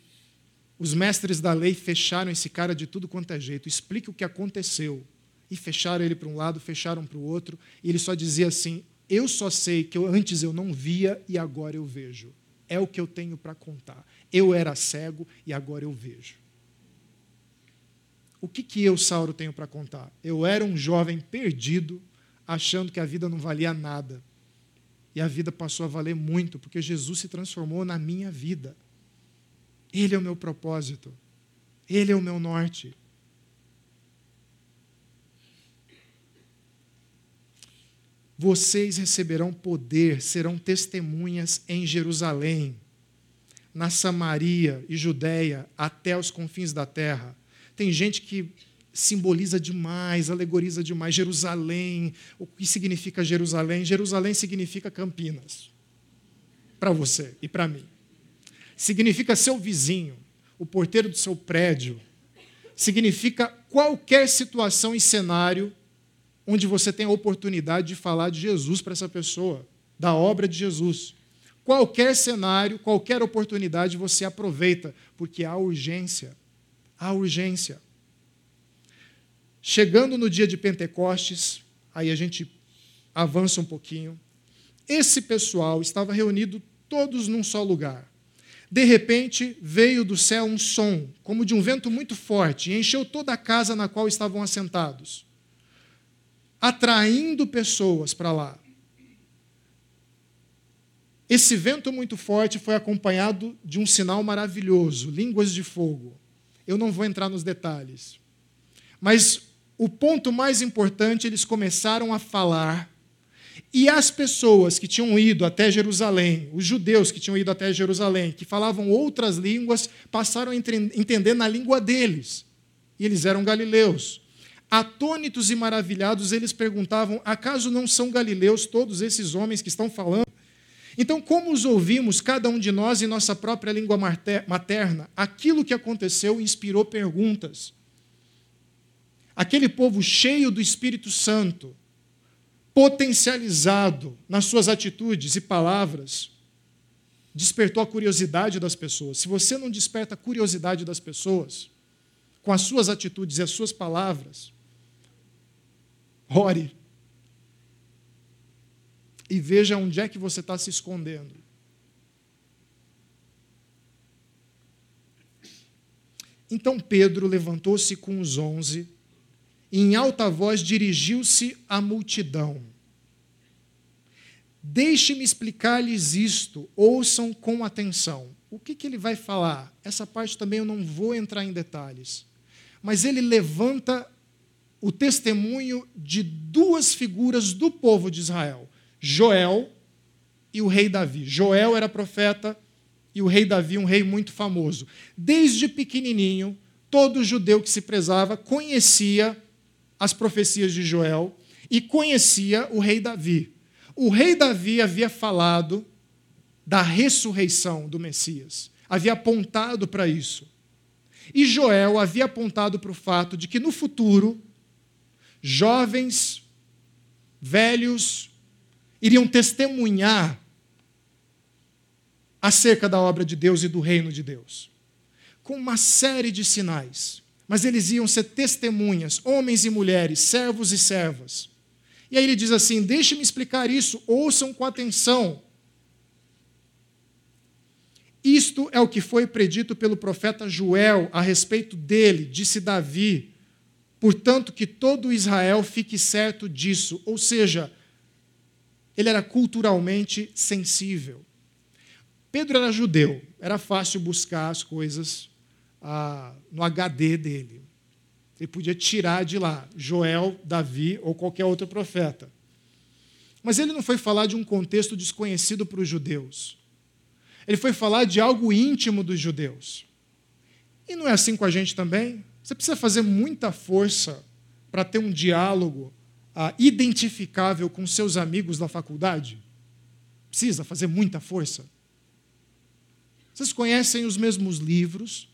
os mestres da lei fecharam esse cara de tudo quanto é jeito. Explique o que aconteceu. E fecharam ele para um lado, fecharam para o outro, e ele só dizia assim: Eu só sei que eu, antes eu não via e agora eu vejo. É o que eu tenho para contar. Eu era cego e agora eu vejo. O que, que eu, Sauro, tenho para contar? Eu era um jovem perdido, achando que a vida não valia nada. E a vida passou a valer muito, porque Jesus se transformou na minha vida. Ele é o meu propósito. Ele é o meu norte. Vocês receberão poder, serão testemunhas em Jerusalém, na Samaria e Judéia, até os confins da terra. Tem gente que simboliza demais, alegoriza demais Jerusalém. O que significa Jerusalém? Jerusalém significa Campinas. Para você e para mim. Significa seu vizinho, o porteiro do seu prédio. Significa qualquer situação e cenário onde você tem a oportunidade de falar de Jesus para essa pessoa, da obra de Jesus. Qualquer cenário, qualquer oportunidade você aproveita, porque há urgência. Há urgência. Chegando no dia de Pentecostes, aí a gente avança um pouquinho. Esse pessoal estava reunido todos num só lugar. De repente, veio do céu um som, como de um vento muito forte, e encheu toda a casa na qual estavam assentados atraindo pessoas para lá. Esse vento muito forte foi acompanhado de um sinal maravilhoso, línguas de fogo. Eu não vou entrar nos detalhes. Mas o ponto mais importante, eles começaram a falar, e as pessoas que tinham ido até Jerusalém, os judeus que tinham ido até Jerusalém, que falavam outras línguas, passaram a entender na língua deles. E eles eram galileus. Atônitos e maravilhados, eles perguntavam: acaso não são galileus todos esses homens que estão falando? Então, como os ouvimos, cada um de nós em nossa própria língua materna, aquilo que aconteceu inspirou perguntas. Aquele povo cheio do Espírito Santo, potencializado nas suas atitudes e palavras, despertou a curiosidade das pessoas. Se você não desperta a curiosidade das pessoas, com as suas atitudes e as suas palavras, Ore. E veja onde é que você está se escondendo. Então Pedro levantou-se com os onze em alta voz, dirigiu-se à multidão. Deixe-me explicar-lhes isto, ouçam com atenção. O que, que ele vai falar? Essa parte também eu não vou entrar em detalhes. Mas ele levanta o testemunho de duas figuras do povo de Israel: Joel e o rei Davi. Joel era profeta e o rei Davi, um rei muito famoso. Desde pequenininho, todo judeu que se prezava conhecia as profecias de Joel e conhecia o rei Davi. O rei Davi havia falado da ressurreição do Messias, havia apontado para isso. E Joel havia apontado para o fato de que no futuro jovens, velhos, iriam testemunhar acerca da obra de Deus e do reino de Deus, com uma série de sinais. Mas eles iam ser testemunhas, homens e mulheres, servos e servas. E aí ele diz assim: deixe-me explicar isso, ouçam com atenção. Isto é o que foi predito pelo profeta Joel a respeito dele, disse Davi. Portanto, que todo Israel fique certo disso. Ou seja, ele era culturalmente sensível. Pedro era judeu, era fácil buscar as coisas ah, no HD dele. Ele podia tirar de lá Joel, Davi ou qualquer outro profeta. Mas ele não foi falar de um contexto desconhecido para os judeus. Ele foi falar de algo íntimo dos judeus. E não é assim com a gente também? Você precisa fazer muita força para ter um diálogo ah, identificável com seus amigos da faculdade? Precisa fazer muita força? Vocês conhecem os mesmos livros?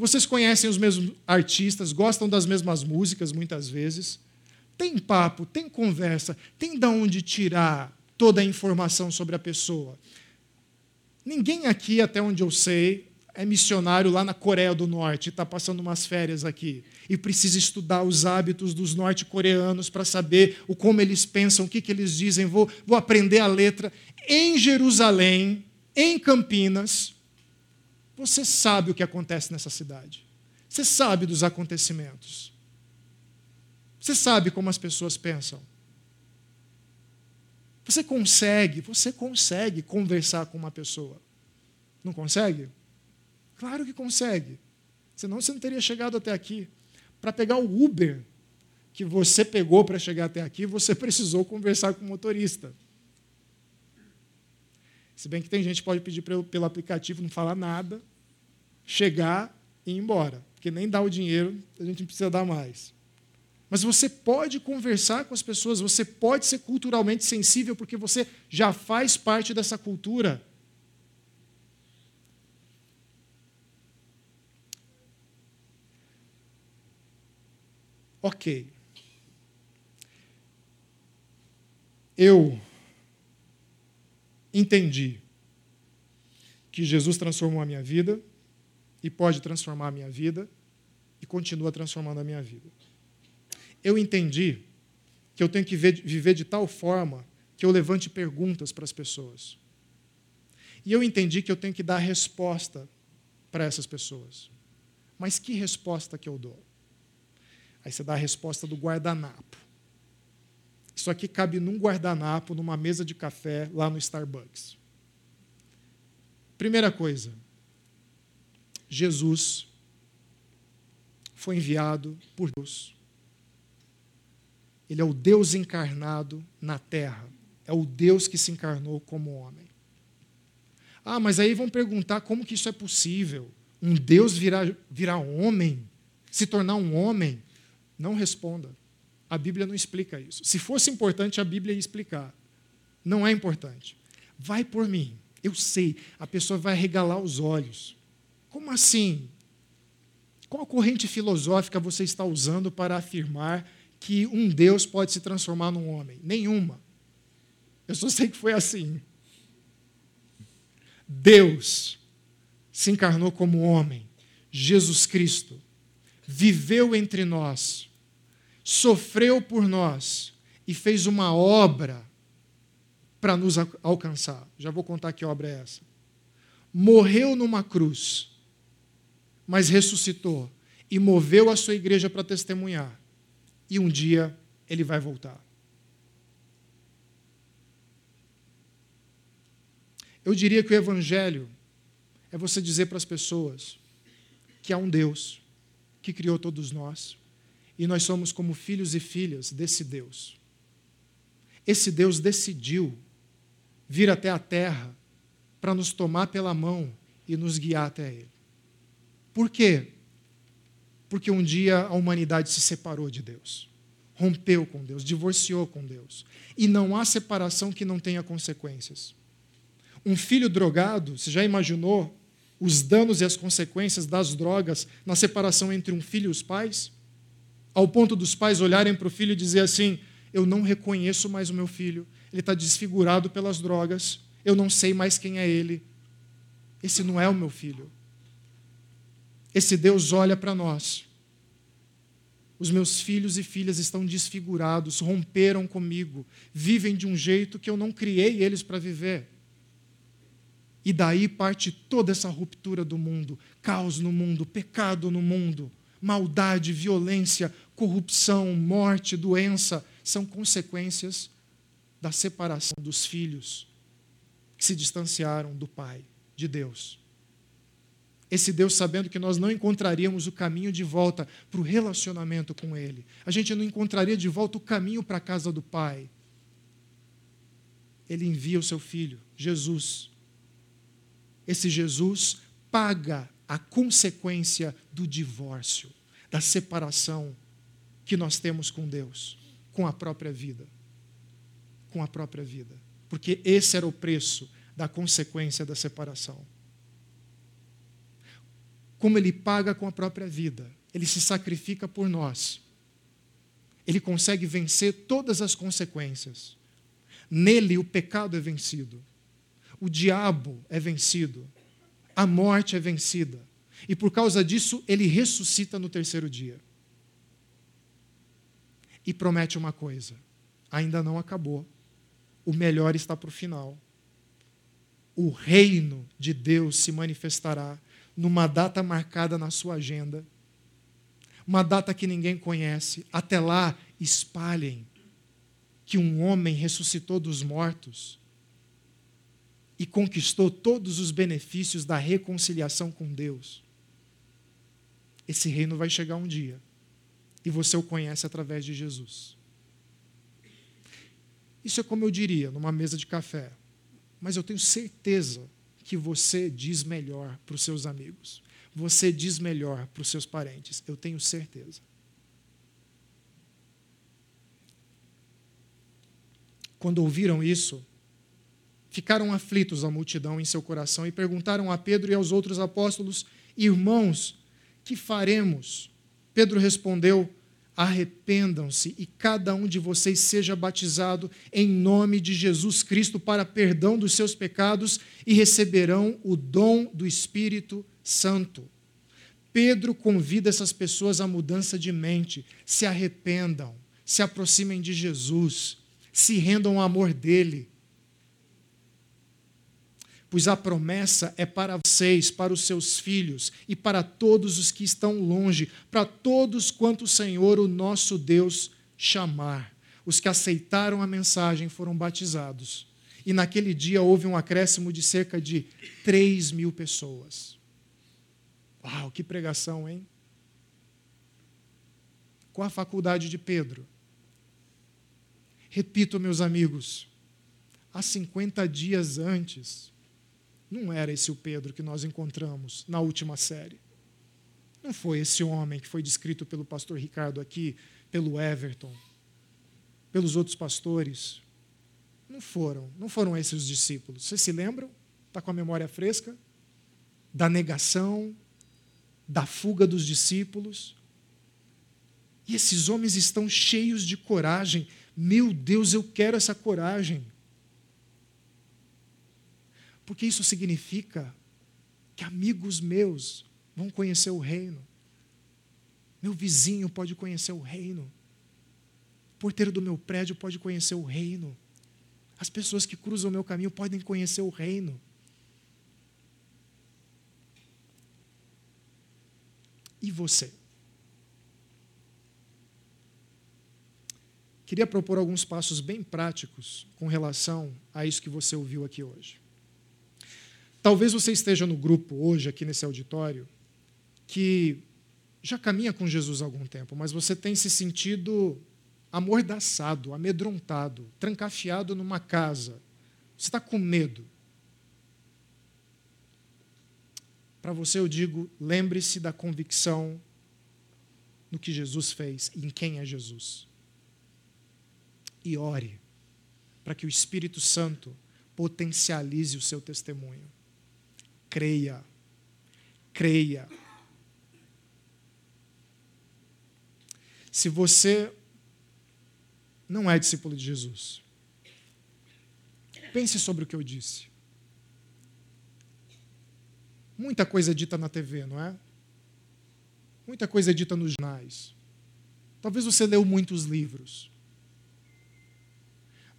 Vocês conhecem os mesmos artistas, gostam das mesmas músicas muitas vezes? Tem papo, tem conversa, tem de onde tirar toda a informação sobre a pessoa. Ninguém aqui, até onde eu sei, é missionário lá na Coreia do Norte, está passando umas férias aqui e precisa estudar os hábitos dos norte-coreanos para saber o como eles pensam, o que, que eles dizem. Vou, vou aprender a letra. Em Jerusalém, em Campinas, você sabe o que acontece nessa cidade. Você sabe dos acontecimentos. Você sabe como as pessoas pensam. Você consegue, você consegue conversar com uma pessoa. Não consegue? Claro que consegue. Senão você não teria chegado até aqui. Para pegar o Uber que você pegou para chegar até aqui, você precisou conversar com o motorista. Se bem que tem gente que pode pedir pelo aplicativo, não falar nada, chegar e ir embora. Porque nem dá o dinheiro, a gente precisa dar mais. Mas você pode conversar com as pessoas, você pode ser culturalmente sensível, porque você já faz parte dessa cultura. Ok. Eu entendi que Jesus transformou a minha vida e pode transformar a minha vida e continua transformando a minha vida. Eu entendi que eu tenho que viver de tal forma que eu levante perguntas para as pessoas. E eu entendi que eu tenho que dar resposta para essas pessoas. Mas que resposta que eu dou? Aí você dá a resposta do guardanapo. Isso aqui cabe num guardanapo, numa mesa de café lá no Starbucks. Primeira coisa, Jesus foi enviado por Deus. Ele é o Deus encarnado na terra. É o Deus que se encarnou como homem. Ah, mas aí vão perguntar como que isso é possível? Um Deus virar, virar homem? Se tornar um homem? Não responda. A Bíblia não explica isso. Se fosse importante, a Bíblia ia explicar. Não é importante. Vai por mim. Eu sei, a pessoa vai regalar os olhos. Como assim? Qual corrente filosófica você está usando para afirmar que um Deus pode se transformar num homem? Nenhuma. Eu só sei que foi assim. Deus se encarnou como homem, Jesus Cristo, viveu entre nós, sofreu por nós e fez uma obra para nos alcançar. Já vou contar que obra é essa. Morreu numa cruz, mas ressuscitou e moveu a sua igreja para testemunhar. E um dia ele vai voltar. Eu diria que o Evangelho é você dizer para as pessoas que há um Deus que criou todos nós, e nós somos como filhos e filhas desse Deus. Esse Deus decidiu vir até a terra para nos tomar pela mão e nos guiar até Ele. Por quê? Porque um dia a humanidade se separou de Deus, rompeu com Deus, divorciou com Deus. E não há separação que não tenha consequências. Um filho drogado, você já imaginou os danos e as consequências das drogas na separação entre um filho e os pais? ao ponto dos pais olharem para o filho e dizer assim: Eu não reconheço mais o meu filho, ele está desfigurado pelas drogas, eu não sei mais quem é ele. Esse não é o meu filho. Esse Deus olha para nós. Os meus filhos e filhas estão desfigurados, romperam comigo, vivem de um jeito que eu não criei eles para viver. E daí parte toda essa ruptura do mundo, caos no mundo, pecado no mundo maldade, violência, corrupção, morte, doença são consequências da separação dos filhos que se distanciaram do Pai, de Deus. Esse Deus sabendo que nós não encontraríamos o caminho de volta para o relacionamento com Ele. A gente não encontraria de volta o caminho para a casa do Pai. Ele envia o seu filho, Jesus. Esse Jesus paga a consequência do divórcio, da separação que nós temos com Deus, com a própria vida. Com a própria vida. Porque esse era o preço da consequência da separação. Como ele paga com a própria vida, ele se sacrifica por nós. Ele consegue vencer todas as consequências. Nele o pecado é vencido. O diabo é vencido. A morte é vencida. E por causa disso, ele ressuscita no terceiro dia. E promete uma coisa: ainda não acabou. O melhor está para o final. O reino de Deus se manifestará numa data marcada na sua agenda, uma data que ninguém conhece. Até lá, espalhem que um homem ressuscitou dos mortos e conquistou todos os benefícios da reconciliação com Deus. Esse reino vai chegar um dia e você o conhece através de Jesus. Isso é como eu diria numa mesa de café, mas eu tenho certeza que você diz melhor para os seus amigos, você diz melhor para os seus parentes, eu tenho certeza. quando ouviram isso, ficaram aflitos a multidão em seu coração e perguntaram a Pedro e aos outros apóstolos: Irmãos, que faremos? Pedro respondeu: Arrependam-se e cada um de vocês seja batizado em nome de Jesus Cristo para perdão dos seus pecados e receberão o dom do Espírito Santo. Pedro convida essas pessoas à mudança de mente, se arrependam, se aproximem de Jesus se rendam ao amor dele. Pois a promessa é para vocês, para os seus filhos e para todos os que estão longe, para todos quanto o Senhor, o nosso Deus, chamar. Os que aceitaram a mensagem foram batizados. E naquele dia houve um acréscimo de cerca de 3 mil pessoas. Uau, que pregação, hein? Com a faculdade de Pedro, Repito, meus amigos, há 50 dias antes, não era esse o Pedro que nós encontramos na última série. Não foi esse homem que foi descrito pelo pastor Ricardo aqui, pelo Everton, pelos outros pastores. Não foram, não foram esses os discípulos. Vocês se lembram? Está com a memória fresca? Da negação, da fuga dos discípulos. E esses homens estão cheios de coragem meu Deus, eu quero essa coragem. Porque isso significa que amigos meus vão conhecer o reino. Meu vizinho pode conhecer o reino. O porteiro do meu prédio pode conhecer o reino. As pessoas que cruzam o meu caminho podem conhecer o reino. E você? Queria propor alguns passos bem práticos com relação a isso que você ouviu aqui hoje. Talvez você esteja no grupo hoje, aqui nesse auditório, que já caminha com Jesus há algum tempo, mas você tem se sentido amordaçado, amedrontado, trancafiado numa casa. Você está com medo. Para você eu digo, lembre-se da convicção no que Jesus fez e em quem é Jesus e ore para que o Espírito Santo potencialize o seu testemunho. Creia, creia. Se você não é discípulo de Jesus, pense sobre o que eu disse. Muita coisa é dita na TV, não é? Muita coisa é dita nos jornais. Talvez você leu muitos livros.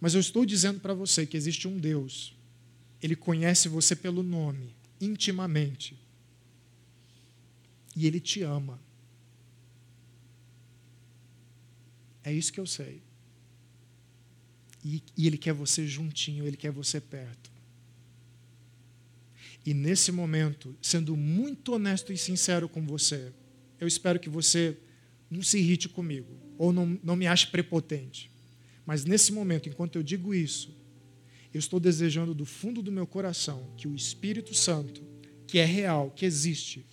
Mas eu estou dizendo para você que existe um Deus. Ele conhece você pelo nome, intimamente. E ele te ama. É isso que eu sei. E, e, ele quer você juntinho, ele quer você perto. E nesse momento, sendo muito honesto e sincero com você, eu espero que você não se irrite comigo, ou não, não me ache prepotente. Mas nesse momento, enquanto eu digo isso, eu estou desejando do fundo do meu coração que o Espírito Santo, que é real, que existe,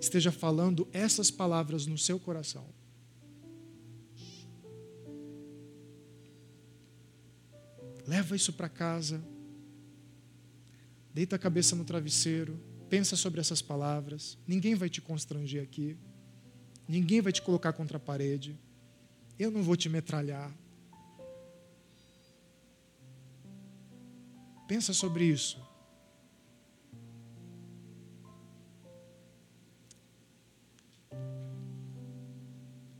esteja falando essas palavras no seu coração. Leva isso para casa. Deita a cabeça no travesseiro, pensa sobre essas palavras. Ninguém vai te constranger aqui. Ninguém vai te colocar contra a parede. Eu não vou te metralhar. Pensa sobre isso.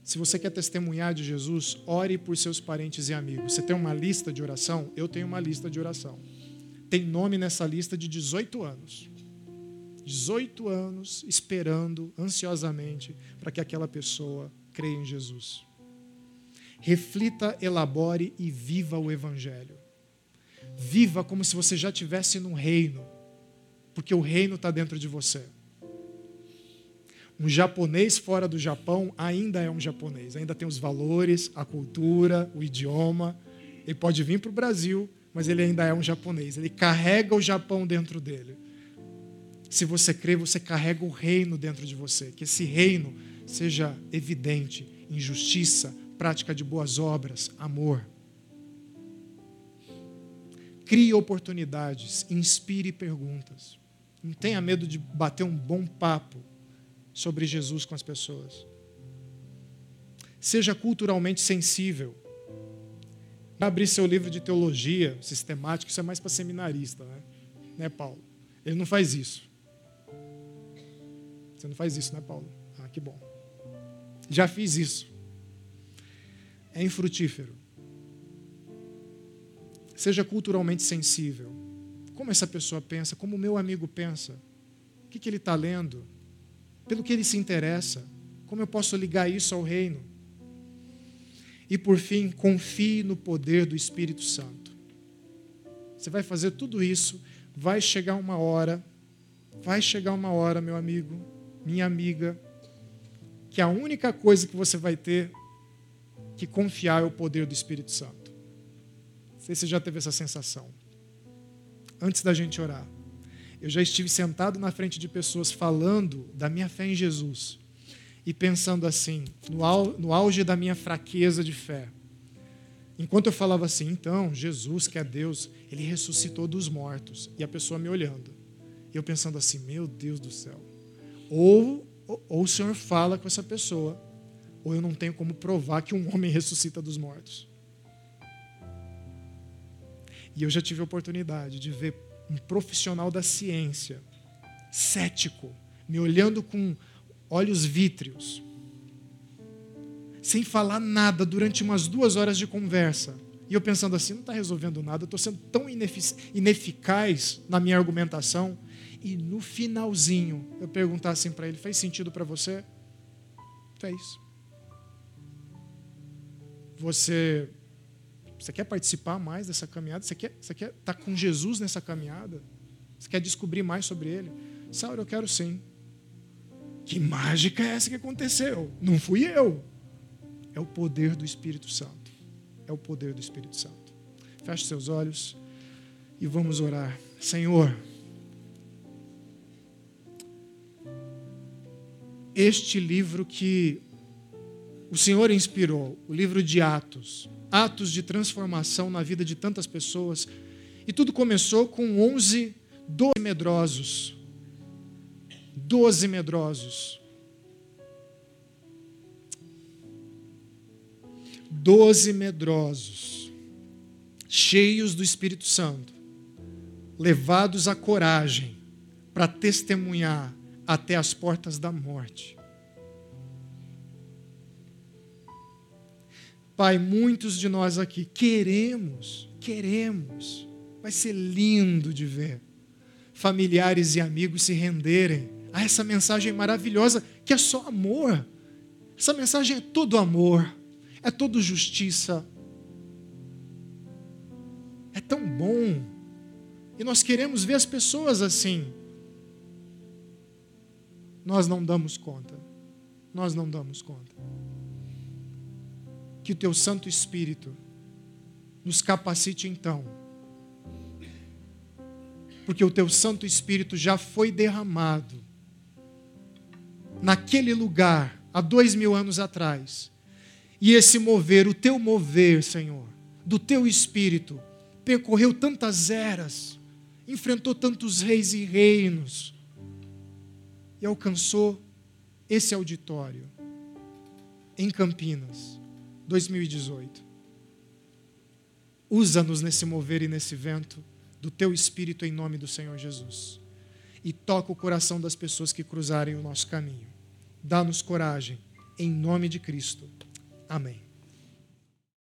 Se você quer testemunhar de Jesus, ore por seus parentes e amigos. Você tem uma lista de oração? Eu tenho uma lista de oração. Tem nome nessa lista de 18 anos. 18 anos esperando ansiosamente para que aquela pessoa creia em Jesus. Reflita, elabore e viva o Evangelho. Viva como se você já estivesse num reino, porque o reino está dentro de você. Um japonês fora do Japão ainda é um japonês, ainda tem os valores, a cultura, o idioma. Ele pode vir para o Brasil, mas ele ainda é um japonês. Ele carrega o Japão dentro dele. Se você crê, você carrega o reino dentro de você. Que esse reino seja evidente em justiça, prática de boas obras, amor. Crie oportunidades, inspire perguntas. Não tenha medo de bater um bom papo sobre Jesus com as pessoas. Seja culturalmente sensível. Abrir seu livro de teologia sistemático, isso é mais para seminarista, né? né, Paulo? Ele não faz isso. Você não faz isso, né, Paulo? Ah, que bom. Já fiz isso. É infrutífero. Seja culturalmente sensível. Como essa pessoa pensa, como o meu amigo pensa. O que, que ele está lendo? pelo que ele se interessa. Como eu posso ligar isso ao reino? E por fim, confie no poder do Espírito Santo. Você vai fazer tudo isso, vai chegar uma hora, vai chegar uma hora, meu amigo, minha amiga, que a única coisa que você vai ter que confiar é o poder do Espírito Santo. Sei se você já teve essa sensação. Antes da gente orar. Eu já estive sentado na frente de pessoas falando da minha fé em Jesus e pensando assim, no auge da minha fraqueza de fé. Enquanto eu falava assim, então, Jesus, que é Deus, ele ressuscitou dos mortos. E a pessoa me olhando. E eu pensando assim, meu Deus do céu. Ou, ou o Senhor fala com essa pessoa, ou eu não tenho como provar que um homem ressuscita dos mortos. E eu já tive a oportunidade de ver um profissional da ciência, cético, me olhando com olhos vítreos, sem falar nada durante umas duas horas de conversa. E eu pensando assim, não está resolvendo nada, estou sendo tão ineficaz na minha argumentação. E no finalzinho, eu perguntar assim para ele: fez sentido para você? Fez. Você você quer participar mais dessa caminhada? Você quer, você quer estar tá com Jesus nessa caminhada? Você quer descobrir mais sobre Ele? Saulo, eu quero sim. Que mágica é essa que aconteceu? Não fui eu. É o poder do Espírito Santo. É o poder do Espírito Santo. Feche seus olhos e vamos orar. Senhor, este livro que o Senhor inspirou, o livro de Atos, atos de transformação na vida de tantas pessoas. E tudo começou com 11, 12 medrosos. 12 medrosos. Doze medrosos, cheios do Espírito Santo, levados à coragem para testemunhar até as portas da morte. Pai, muitos de nós aqui queremos, queremos, vai ser lindo de ver familiares e amigos se renderem a essa mensagem maravilhosa que é só amor. Essa mensagem é todo amor, é todo justiça. É tão bom. E nós queremos ver as pessoas assim. Nós não damos conta. Nós não damos conta que o teu Santo Espírito nos capacite então. Porque o teu Santo Espírito já foi derramado naquele lugar há dois mil anos atrás. E esse mover, o teu mover, Senhor, do teu Espírito, percorreu tantas eras, enfrentou tantos reis e reinos e alcançou esse auditório em Campinas, 2018. Usa-nos nesse mover e nesse vento do teu espírito em nome do Senhor Jesus. E toca o coração das pessoas que cruzarem o nosso caminho. Dá-nos coragem, em nome de Cristo. Amém.